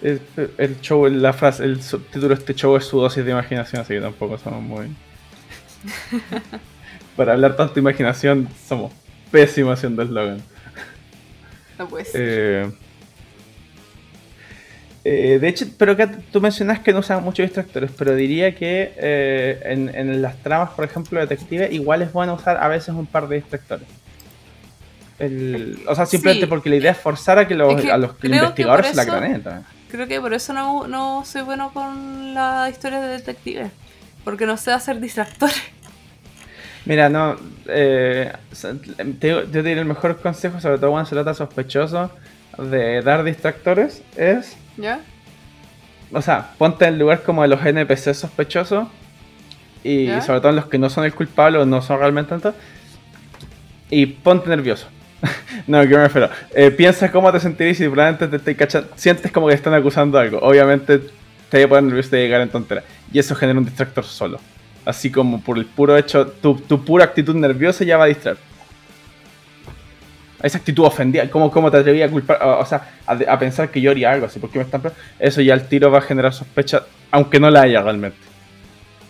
el, el, show, la frase, el subtítulo de este show es su dosis de imaginación, así que tampoco somos muy. Para hablar tanto imaginación, somos pésimos haciendo eslogan. No pues. Eh, eh, de hecho, pero que tú mencionas que no usan muchos distractores, pero diría que eh, en, en, las tramas, por ejemplo, detective, igual es bueno usar a veces un par de distractores o sea, simplemente porque la idea es forzar a que los, a los investigadores la graneen Creo que por eso no, no soy bueno con la historia de detectives. Porque no sé hacer distractores. Mira, no. Eh, yo te diré el mejor consejo, sobre todo cuando se trata sospechoso, de dar distractores es. ¿Ya? O sea, ponte en el lugar como de los NPC sospechosos. Y sobre todo en los que no son el culpable o no son realmente tantos. Y ponte nervioso. no, que me refiero. Eh, piensa cómo te sentirías si probablemente te, te sientes como que están acusando algo. Obviamente te voy a poner nervioso de llegar en tontera. Y eso genera un distractor solo. Así como por el puro hecho, tu, tu pura actitud nerviosa ya va a distraer. Esa actitud ofendida, ¿cómo, cómo te atreví a culpar, o, sea, a, pensar que yo haría algo así? porque me están Eso ya el tiro va a generar sospecha, aunque no la haya realmente.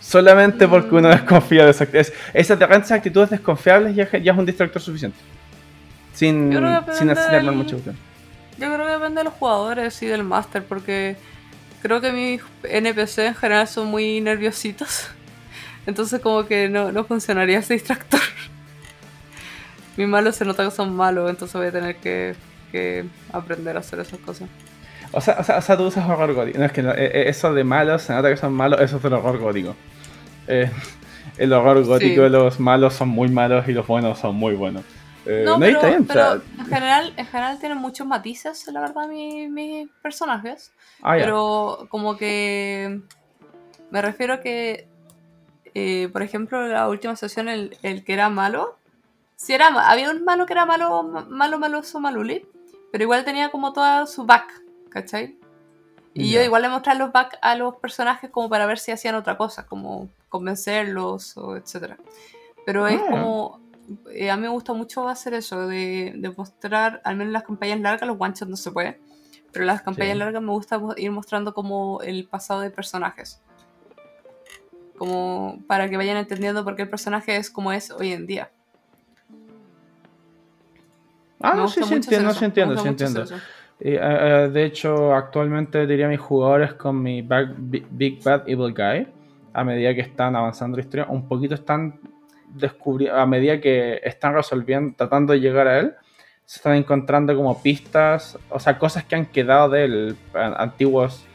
Solamente porque uno mm. desconfía de esa actitud. Esas actitudes desconfiables ya, ya, es un distractor suficiente. Sin, sin hacer mucho Yo creo que depende de los jugadores y del máster, porque creo que mis NPC en general son muy nerviositos. Entonces como que no, no funcionaría ese distractor. Mis malos se nota que son malos, entonces voy a tener que, aprender a hacer esas cosas. O sea, o sea, tú usas horror gótico. No, es que eh, eh, eso de malos, se nota que son malos, eso es el horror gótico. Eh, el horror gótico los malos son muy malos y los buenos son muy buenos. no, pero, en, general, en general tienen muchos matices, la verdad, mis, personajes. Ah, pero como que me refiero a que, por ejemplo, la última sesión, el, el que era malo, si era, había un malo que era malo, malo, maloso, maluli, pero igual tenía como toda su back, ¿cachai? Y yo igual le mostré los back a los personajes como para ver si hacían otra cosa, como convencerlos o etcétera. Pero es ah. como, eh, a mí me gusta mucho hacer eso, de, mostrar, al menos las campañas largas, los one no se puede, pero las campañas largas me gusta ir mostrando como el pasado de personajes. Como para que vayan entendiendo por qué el personaje es como es hoy en día. Ah, no, sí, sí entiendo, sí entiendo, sí entiendo. Eh, eh, de hecho, actualmente diría mis jugadores con mi Big Bad Evil Guy, a medida que están avanzando la historia, un poquito están descubriendo, a medida que están resolviendo, tratando de llegar a él, se están encontrando como pistas, o sea, cosas que han quedado de él, antiguos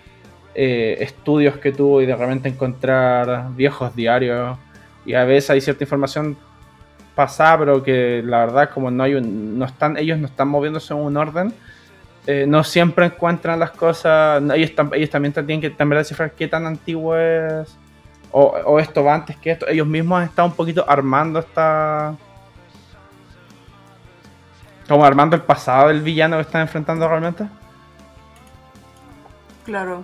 eh, estudios que tuvo y de repente encontrar viejos diarios. Y a veces hay cierta información pasada, pero que la verdad como no hay un, no están, ellos no están moviéndose en un orden, eh, no siempre encuentran las cosas, ellos, ellos también tienen que también descifrar qué tan antiguo es, o, esto va antes que esto, ellos mismos han estado un poquito armando esta... Como armando el pasado del villano que están enfrentando realmente. Claro.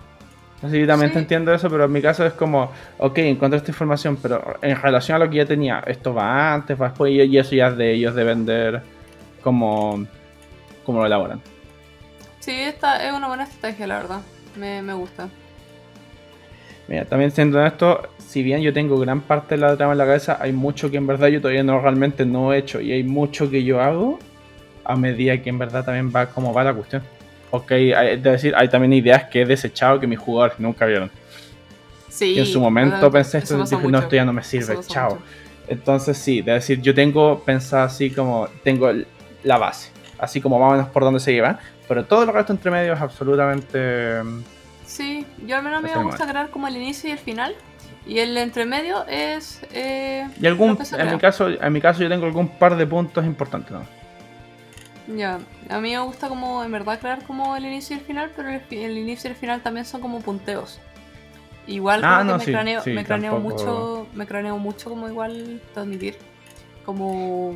Así también te entiendo eso, pero en mi caso es como, ok, encuentro esta información, pero en relación a lo que ya tenía, esto va antes, va después, y eso ya es de ellos de vender como, como lo elaboran. Sí, esta es una buena estrategia, la verdad. Me, me gusta. Mira, también siendo esto, si bien yo tengo gran parte de la trama en la cabeza, hay mucho que en verdad yo todavía no realmente no he hecho y hay mucho que yo hago a medida que en verdad también va como va la cuestión. Ok, es decir, hay también ideas que he desechado que mis jugadores nunca vieron. Sí. Y en su momento pensé esto y dije, no, esto ya no me sirve, chao. Entonces sí, de decir, yo tengo pensado así como, tengo la base, así como más o menos por dónde se lleva, pero todo lo resto entre medio es absolutamente... Mm, sí, yo al menos me gusta crear como el inicio y el final. Y el entremedio es... Eh, y algún, en mi, caso, en mi caso yo tengo algún par de puntos importantes, ¿no? Ya, a mí me gusta como en verdad crear como el inicio y el final, pero el, inicio y el final también son como punteos. Igual ah, me, craneo, me craneo mucho, me craneo mucho como igual transmitir. Como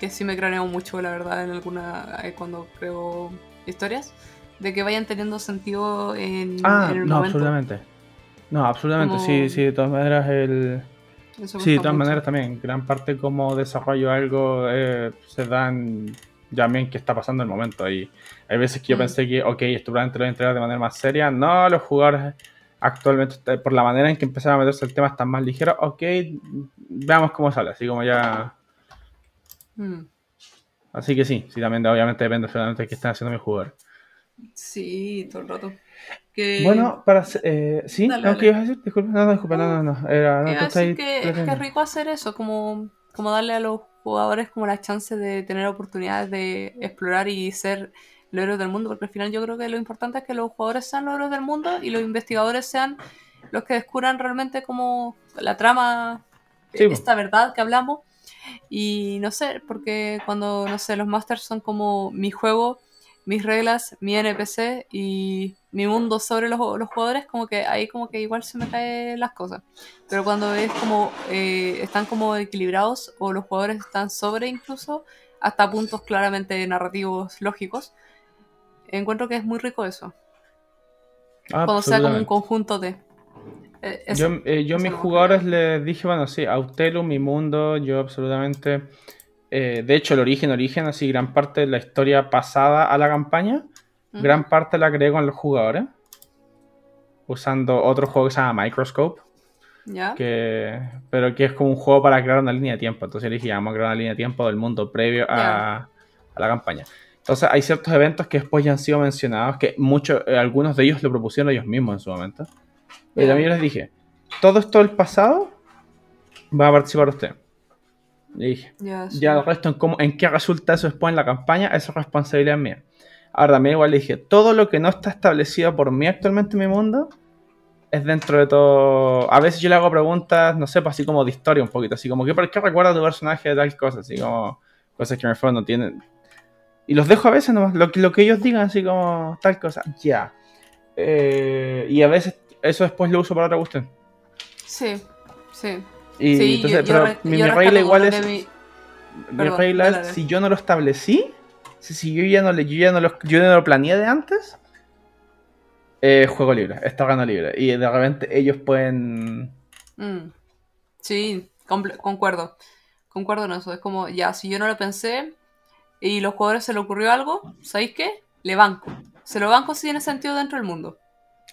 que sí me craneo mucho la verdad en alguna eh, cuando creo historias de que vayan teniendo sentido en, ah, no, absolutamente. No, absolutamente, sí, sí, de todas maneras el sí, de todas maneras también, gran parte como desarrollo algo eh, se dan también qué está pasando el momento. Hay, hay veces que yo mm. pensé que, ok, esto probablemente lo voy a entregar de manera más seria. No, los jugadores actualmente, por la manera en que empezaron a meterse el tema, están más ligeros. Ok, veamos cómo sale, así como ya. Mm. Así que sí, sí, también obviamente depende de qué están haciendo mis jugadores. Sí, todo el rato. Bueno, para. Eh, ¿Sí? Dale, ¿Qué ibas a decir? Disculpa, no, no, disculpa, no, no, no. Era, no, que, que rico hacer eso, como, como darle a los jugadores como la chance de tener oportunidades de explorar y ser los héroes del mundo, porque al final yo creo que lo importante es que los jugadores sean los héroes del mundo y los investigadores sean los que descubran realmente como la trama, esta verdad que hablamos. Y no sé, porque cuando, no sé, los masters son como mi juego, mis reglas, mi NPC y mi mundo sobre los, los, jugadores, como que ahí como que igual se me caen las cosas. Pero cuando es como, eh, están como equilibrados o los jugadores están sobre incluso, hasta puntos claramente narrativos lógicos, encuentro que es muy rico eso. cuando sea como un conjunto de... Eh, yo, eh, yo a mis jugadores les dije, bueno, sí, Autelo, mi mundo, yo absolutamente Eh, de hecho, el origen, origen, así gran parte de la historia pasada a la campaña, Gran parte la creé con los jugadores, usando otro juego que se llama Microscope, ¿Ya? que, pero que es como un juego para crear una línea de tiempo. Entonces le dije, vamos a crear una línea de tiempo del mundo previo a, la campaña. Entonces hay ciertos eventos que después ya han sido mencionados, que muchos, eh, algunos de ellos lo propusieron ellos mismos en su momento. Y también les dije, todo esto del pasado va a participar usted. Le dije, Ya, sí. ya el resto en, cómo, en qué resulta eso después en la campaña, eso es responsabilidad mía. Ahora también igual le dije, todo lo que no está establecido por mí actualmente en mi mundo es dentro de todo... A veces yo le hago preguntas, no sé, pues así como de historia un poquito, así como, ¿qué, ¿por qué recuerda tu personaje de tal cosa? Así como cosas que en el fondo no tienen... Y los dejo a veces nomás, lo, que- lo que ellos digan, así como tal cosa, ya. Eh, y a veces eso después lo uso para otra cuestión. Sí, sí. Y Sí, entonces, yo- yo pero re- mi, yo mi regla igual es... mi- Mi regla es, si yo no lo establecí, si, si yo ya no, yo ya no lo, yo no lo planeé de antes, eh, juego libre, está gano libre. Y de repente ellos pueden... Mm. Sí, concuerdo. Concuerdo en eso. Es como, ya, si yo no lo pensé y los jugadores se le ocurrió algo, ¿sabéis qué? Le banco. Se lo banco si tiene sentido dentro del mundo.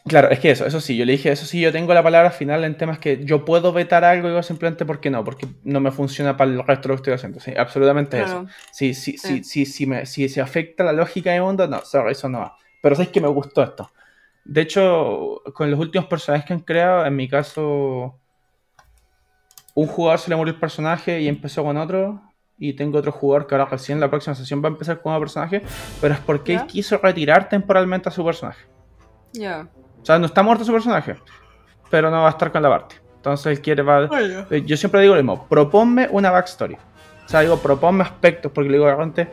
Claro, es que eso, eso sí, yo le dije, eso sí, yo tengo la palabra final en temas que yo puedo vetar algo, digo simplemente porque no, porque no me funciona para el resto de lo que estoy haciendo. Sí, absolutamente Claro. eso. Si, si, Sí. si, si, si, me, si se afecta la lógica de mundo, no, sorry, eso no va. Pero sabes que me gustó esto. De hecho, con los últimos personajes que han creado, en mi caso, un jugador se le murió el personaje y empezó con otro. Y tengo otro jugador que ahora recién la próxima sesión va a empezar con un personaje. Pero es porque él quiso retirar temporalmente a su personaje. Ya. O sea, no está muerto su personaje, pero no va a estar con la parte. Entonces él quiere... Va... Eh, Yo siempre digo lo mismo, proponme una backstory. O sea, digo, proponme aspectos, porque le digo repente,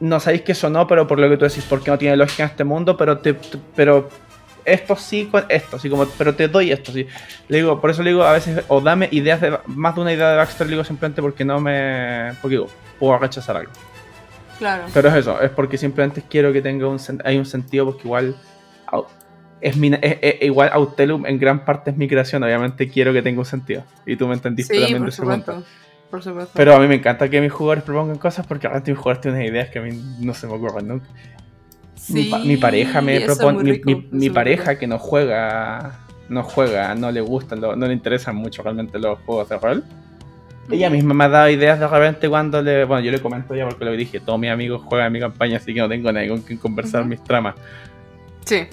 no sabéis que eso no, pero por lo que tú decís, porque no tiene lógica en este mundo, pero te, te- pero esto sí con esto, así como, pero te doy esto, sí. Le digo, por eso le digo a veces, o dame ideas de, más de una idea de backstory, le digo simplemente porque no me, porque digo, puedo rechazar algo. Claro. Pero es eso, es porque simplemente quiero que tenga un, hay un sentido, porque igual es mi, es- es- igual Autelum en gran parte es mi creación, obviamente quiero que tenga un sentido. Y tú me entendiste Sí, también de por ese punto. supuesto. Por supuesto. Pero a mí me encanta que mis jugadores propongan cosas porque realmente mis jugadores tienen unas ideas que a mí no se me ocurren nunca. mi, pa- mi pareja me propone, mi, rico, mi- mi pareja que no juega, no juega, no le gustan, no le interesan mucho realmente los juegos de rol. Ella misma me ha dado ideas de repente cuando le. Bueno, yo le comento ya porque lo dije, todos mis amigos juegan en mi campaña, así que no tengo nadie con quien conversar Ujú. mis tramas. Sí,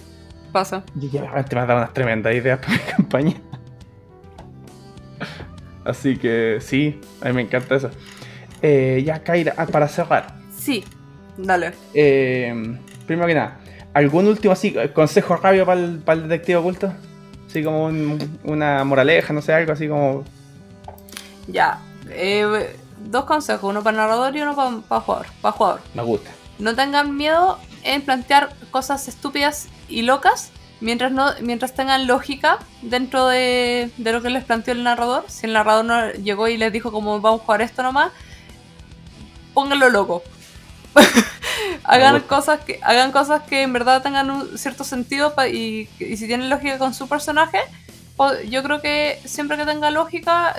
pasa. Y ella de repente me ha dado unas tremendas ideas para mi campaña. Así que sí, a mí me encanta eso. Eh, ya, Kaira, ah, para cerrar. Sí, dale. eh, primero que nada, ¿algún último así, consejo rabio para el, para el detective oculto? Así como un- una moraleja, no sé, algo así como. Ya. eh, dos consejos, uno para narrador y uno para jugador. Para jugador. Me gusta. No tengan miedo en plantear cosas estúpidas y locas mientras no mientras tengan lógica dentro de, de lo que les planteó el narrador. Si el narrador no llegó y les dijo como vamos a jugar esto nomás, pónganlo loco. hagan cosas que hagan cosas que en verdad tengan un cierto sentido y, y si tienen lógica con su personaje, yo creo que siempre que tenga lógica,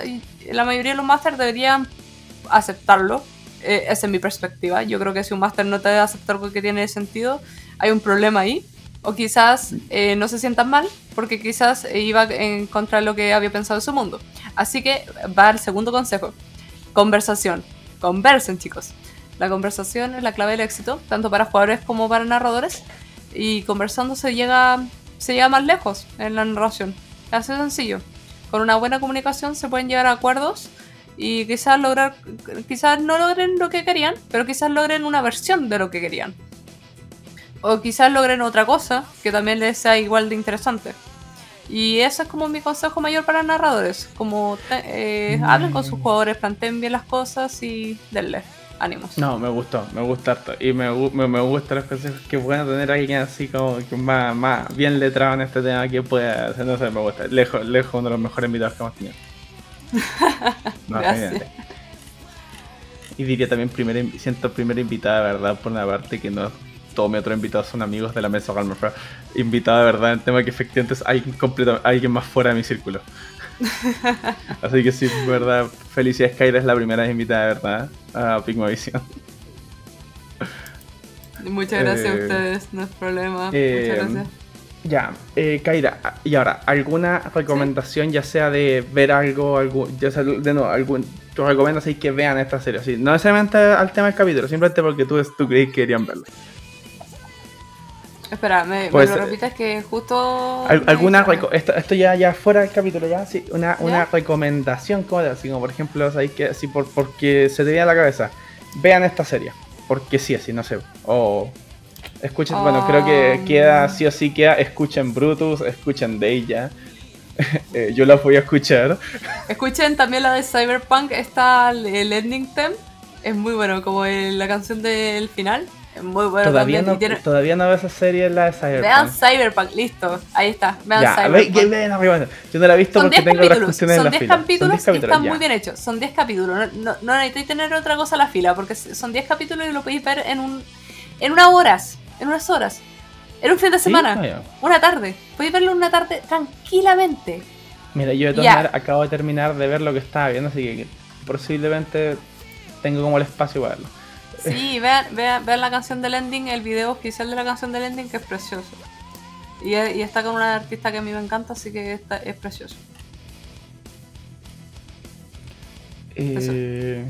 la mayoría de los masters deberían aceptarlo. Eh, esa es mi perspectiva. Yo creo que si un máster no te debe aceptar algo que tiene sentido, hay un problema ahí. O quizás eh, no se sientan mal, porque quizás iba en contra de lo que había pensado en su mundo. Así que va el segundo consejo. Conversación. Conversen, chicos. La conversación es la clave del éxito, tanto para jugadores como para narradores. Y conversando se llega, se llega más lejos en la narración. Así de sencillo. Con una buena comunicación se pueden llegar a acuerdos y quizás lograr, quizás no logren lo que querían, pero quizás logren una versión de lo que querían. O quizás logren otra cosa que también les sea igual de interesante. Y ese es como mi consejo mayor para narradores. Como te- eh, hablen con sus jugadores, planteen bien las cosas y denle ánimos. No, me gustó, me gusta harto. Y me, me, me gustan los consejos. Qué bueno tener alguien así como que más, más bien letrado en este tema que pueda. No sé, me gusta. Lejos, lejos uno de los mejores invitados que hemos tenido. No, Gracias. Y diría también, primer, siento primera invitada, verdad, por una parte que no todos mis otros invitados son amigos de la mesa Galmer, pero invitada de verdad en tema que efectivamente es alguien completo, alguien más fuera de mi círculo. Así que sí, verdad, felicidades Kaira es la primera invitada, ¿verdad? A Pigmovisión. Muchas gracias a eh, ustedes, no es problema. Muchas eh, gracias. Ya, eh, Kaira, y ahora, ¿alguna recomendación ya sea de ver algo, algo ya sea de no, algún, tú recomiendas ahí que vean esta serie? ¿sí? No necesariamente al tema del capítulo, simplemente porque tú, tú creí que querían verlo. Espera, me, pues, lo repites que justo... alguna esto, esto, ya, ya fuera del capítulo, ya, sí, una, una recomendación, como, así como por ejemplo, ¿sabes que así por, porque se te viene a la cabeza, vean esta serie, porque sí, así, no sé, o... Escuchen, bueno, creo que queda, sí o sí queda, escuchen Brutus, escuchen Deja. eh, yo la voy a escuchar. Escuchen también la de Cyberpunk, está el ending theme. Es muy bueno, como la canción del final. Muy bueno. Todavía, no, todavía no veo esa serie, la de Cyberpunk. Vean Cyberpunk, listo. Ahí está. Vean Cyberpunk. Vean, yo no la he visto porque tengo otras cuestiones en la fila. Capítulos son 10 capítulos están muy bien hechos. Son 10 capítulos. No, no, no necesitáis tener otra cosa a la fila porque son 10 capítulos y lo podéis ver en un en unas horas en unas horas. Era un fin de semana, ah, una tarde. Podéis verlo una tarde tranquilamente. Mira, yo de todas maneras acabo de terminar de ver lo que estaba viendo, así que posiblemente tengo como el espacio para verlo. Sí, vean, vean, la canción del ending, el video oficial de la canción del ending, que es precioso. Y, está con una artista que a mí me encanta, así que está, es precioso. Eh,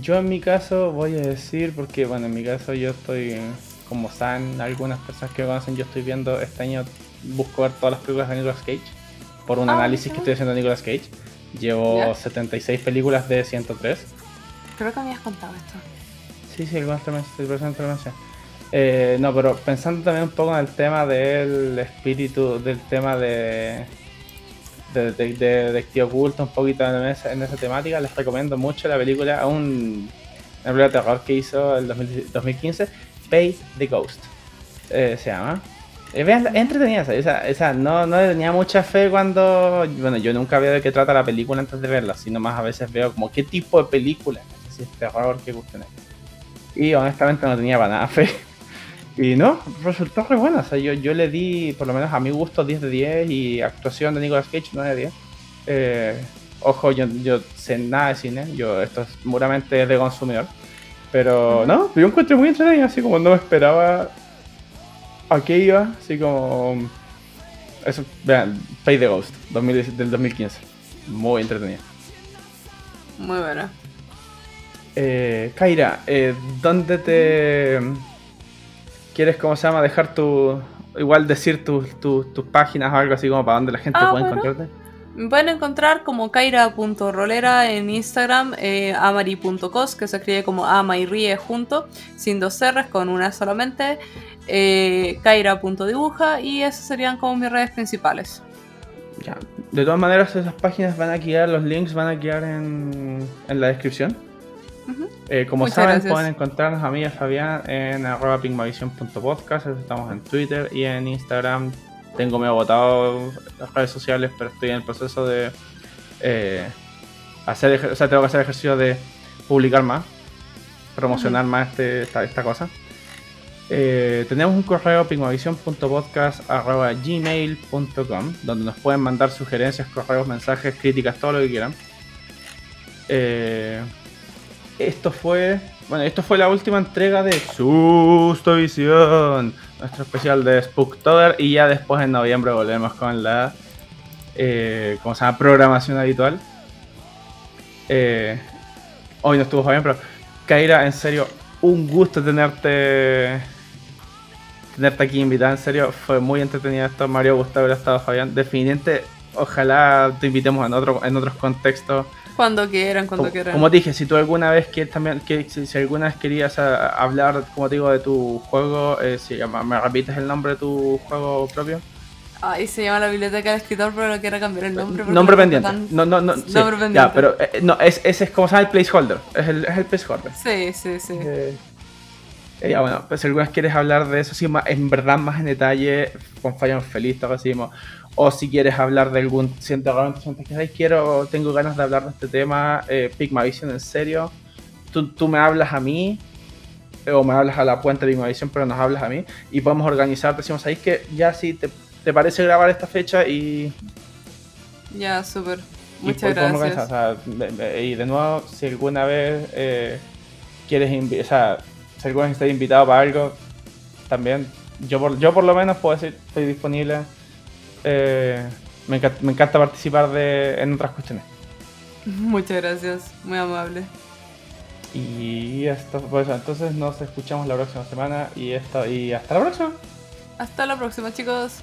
yo en mi caso voy a decir, porque bueno, en mi caso yo estoy como saben algunas personas que me conocen, yo estoy viendo este año, busco ver todas las películas de Nicolas Cage, por un ah, análisis que estoy haciendo de Nicolas Cage. Llevo 76 películas de 103. Creo que me habías contado esto. Sí, sí, algunas te eh, no, pero pensando también un poco en el tema del espíritu, del tema de de, de, oculto, un poquito en esa, en esa, temática, les recomiendo mucho la película, un, una película de terror que hizo en 2015, Pay the Ghost. Eh, se llama. Eh, vean, entretenida esa, esa, no, no tenía mucha fe cuando. Bueno, yo nunca veo de qué trata la película antes de verla, sino más a veces veo como qué tipo de película. Si es terror, qué gusto Y honestamente no tenía para nada fe. Y no, resultó muy buena. O sea, yo, yo le di, por lo menos a mi gusto, 10 de 10 y actuación de Nicolas Cage 9 de 10. Eh, ojo, yo, yo sé nada de cine, yo esto es puramente de consumidor. Pero no, yo encuentro muy entretenido, así como no me esperaba a qué iba, así como... Eso, vean, Pay the Ghost, del 2015. Muy entretenido. Muy buena. Eh, Kaira, eh, ¿dónde te... ¿Quieres, cómo se llama, dejar tu... Igual decir tus páginas o algo así como para donde la gente ah, puede encontrarte? Me pueden encontrar como kaira.rolera en Instagram, eh, amari.cos, que se escribe como ama y ríe junto, sin dos R's, con una solamente, eh, kaira.dibuja, y esas serían como mis redes principales. Ya. De todas maneras, esas páginas van a quedar, los links van a quedar en, la descripción. Eh, como saben, pueden encontrarnos a mí y a Fabián en arroba pingmavision.podcast, estamos en Twitter y en Instagram tengo medio agotado las redes sociales, pero estoy en el proceso de eh, hacer, o sea, tengo que hacer ejercicio de publicar más, promocionar más este, esta, cosa. Eh, tenemos un correo gmail.com donde nos pueden mandar sugerencias, correos, mensajes, críticas, todo lo que quieran. Eh, esto fue, bueno, esto fue la última entrega de Susto Visión nuestro especial de Spooktober y ya después en noviembre volvemos con la eh, ¿cómo se llama? programación habitual. Eh, hoy no estuvo Fabián, pero Kaira, en serio, un gusto tenerte tenerte aquí invitada, en serio, fue muy entretenido esto, Mario Gustavo haber estado Fabián, definitivamente, ojalá te invitemos en otro, en otros contextos cuando quieran, cuando quieran. Como dije, si tú alguna vez que también, que si, alguna vez querías hablar, como te digo, de tu juego, eh, si, ¿me repites el nombre de tu juego propio? Ahí se llama la biblioteca del escritor, pero no quiero cambiar el nombre. Nombre pendiente. No, no, no. Nombre pendiente. Ya, pero eh, no, es, ese es como se llama el placeholder. Es el, es el placeholder. Sí, sí, sí. Eh, eh, ya, bueno, pues si alguna vez quieres hablar de eso, sí, en verdad más en detalle, con Fallan Feliz, te decimos o si quieres hablar de algún siento realmente que quiero quiero tengo ganas de hablar de este tema eh, Pigmavision en serio tú, tú, me hablas a mí o me hablas a la puente de Pigmavision pero nos hablas a mí y podemos organizar. Decimos ahí que ya si te, te, parece grabar esta fecha y ya súper. Muchas gracias. y de nuevo, si alguna vez eh, quieres, o sea, si alguna vez estás invitado para algo, también, yo por, yo por lo menos puedo decir, estoy disponible. Eh, me, encanta, participar de, en otras cuestiones. Muchas gracias, muy amable. Y esto, pues entonces nos escuchamos la próxima semana y, esto, y hasta la próxima. Hasta la próxima, chicos.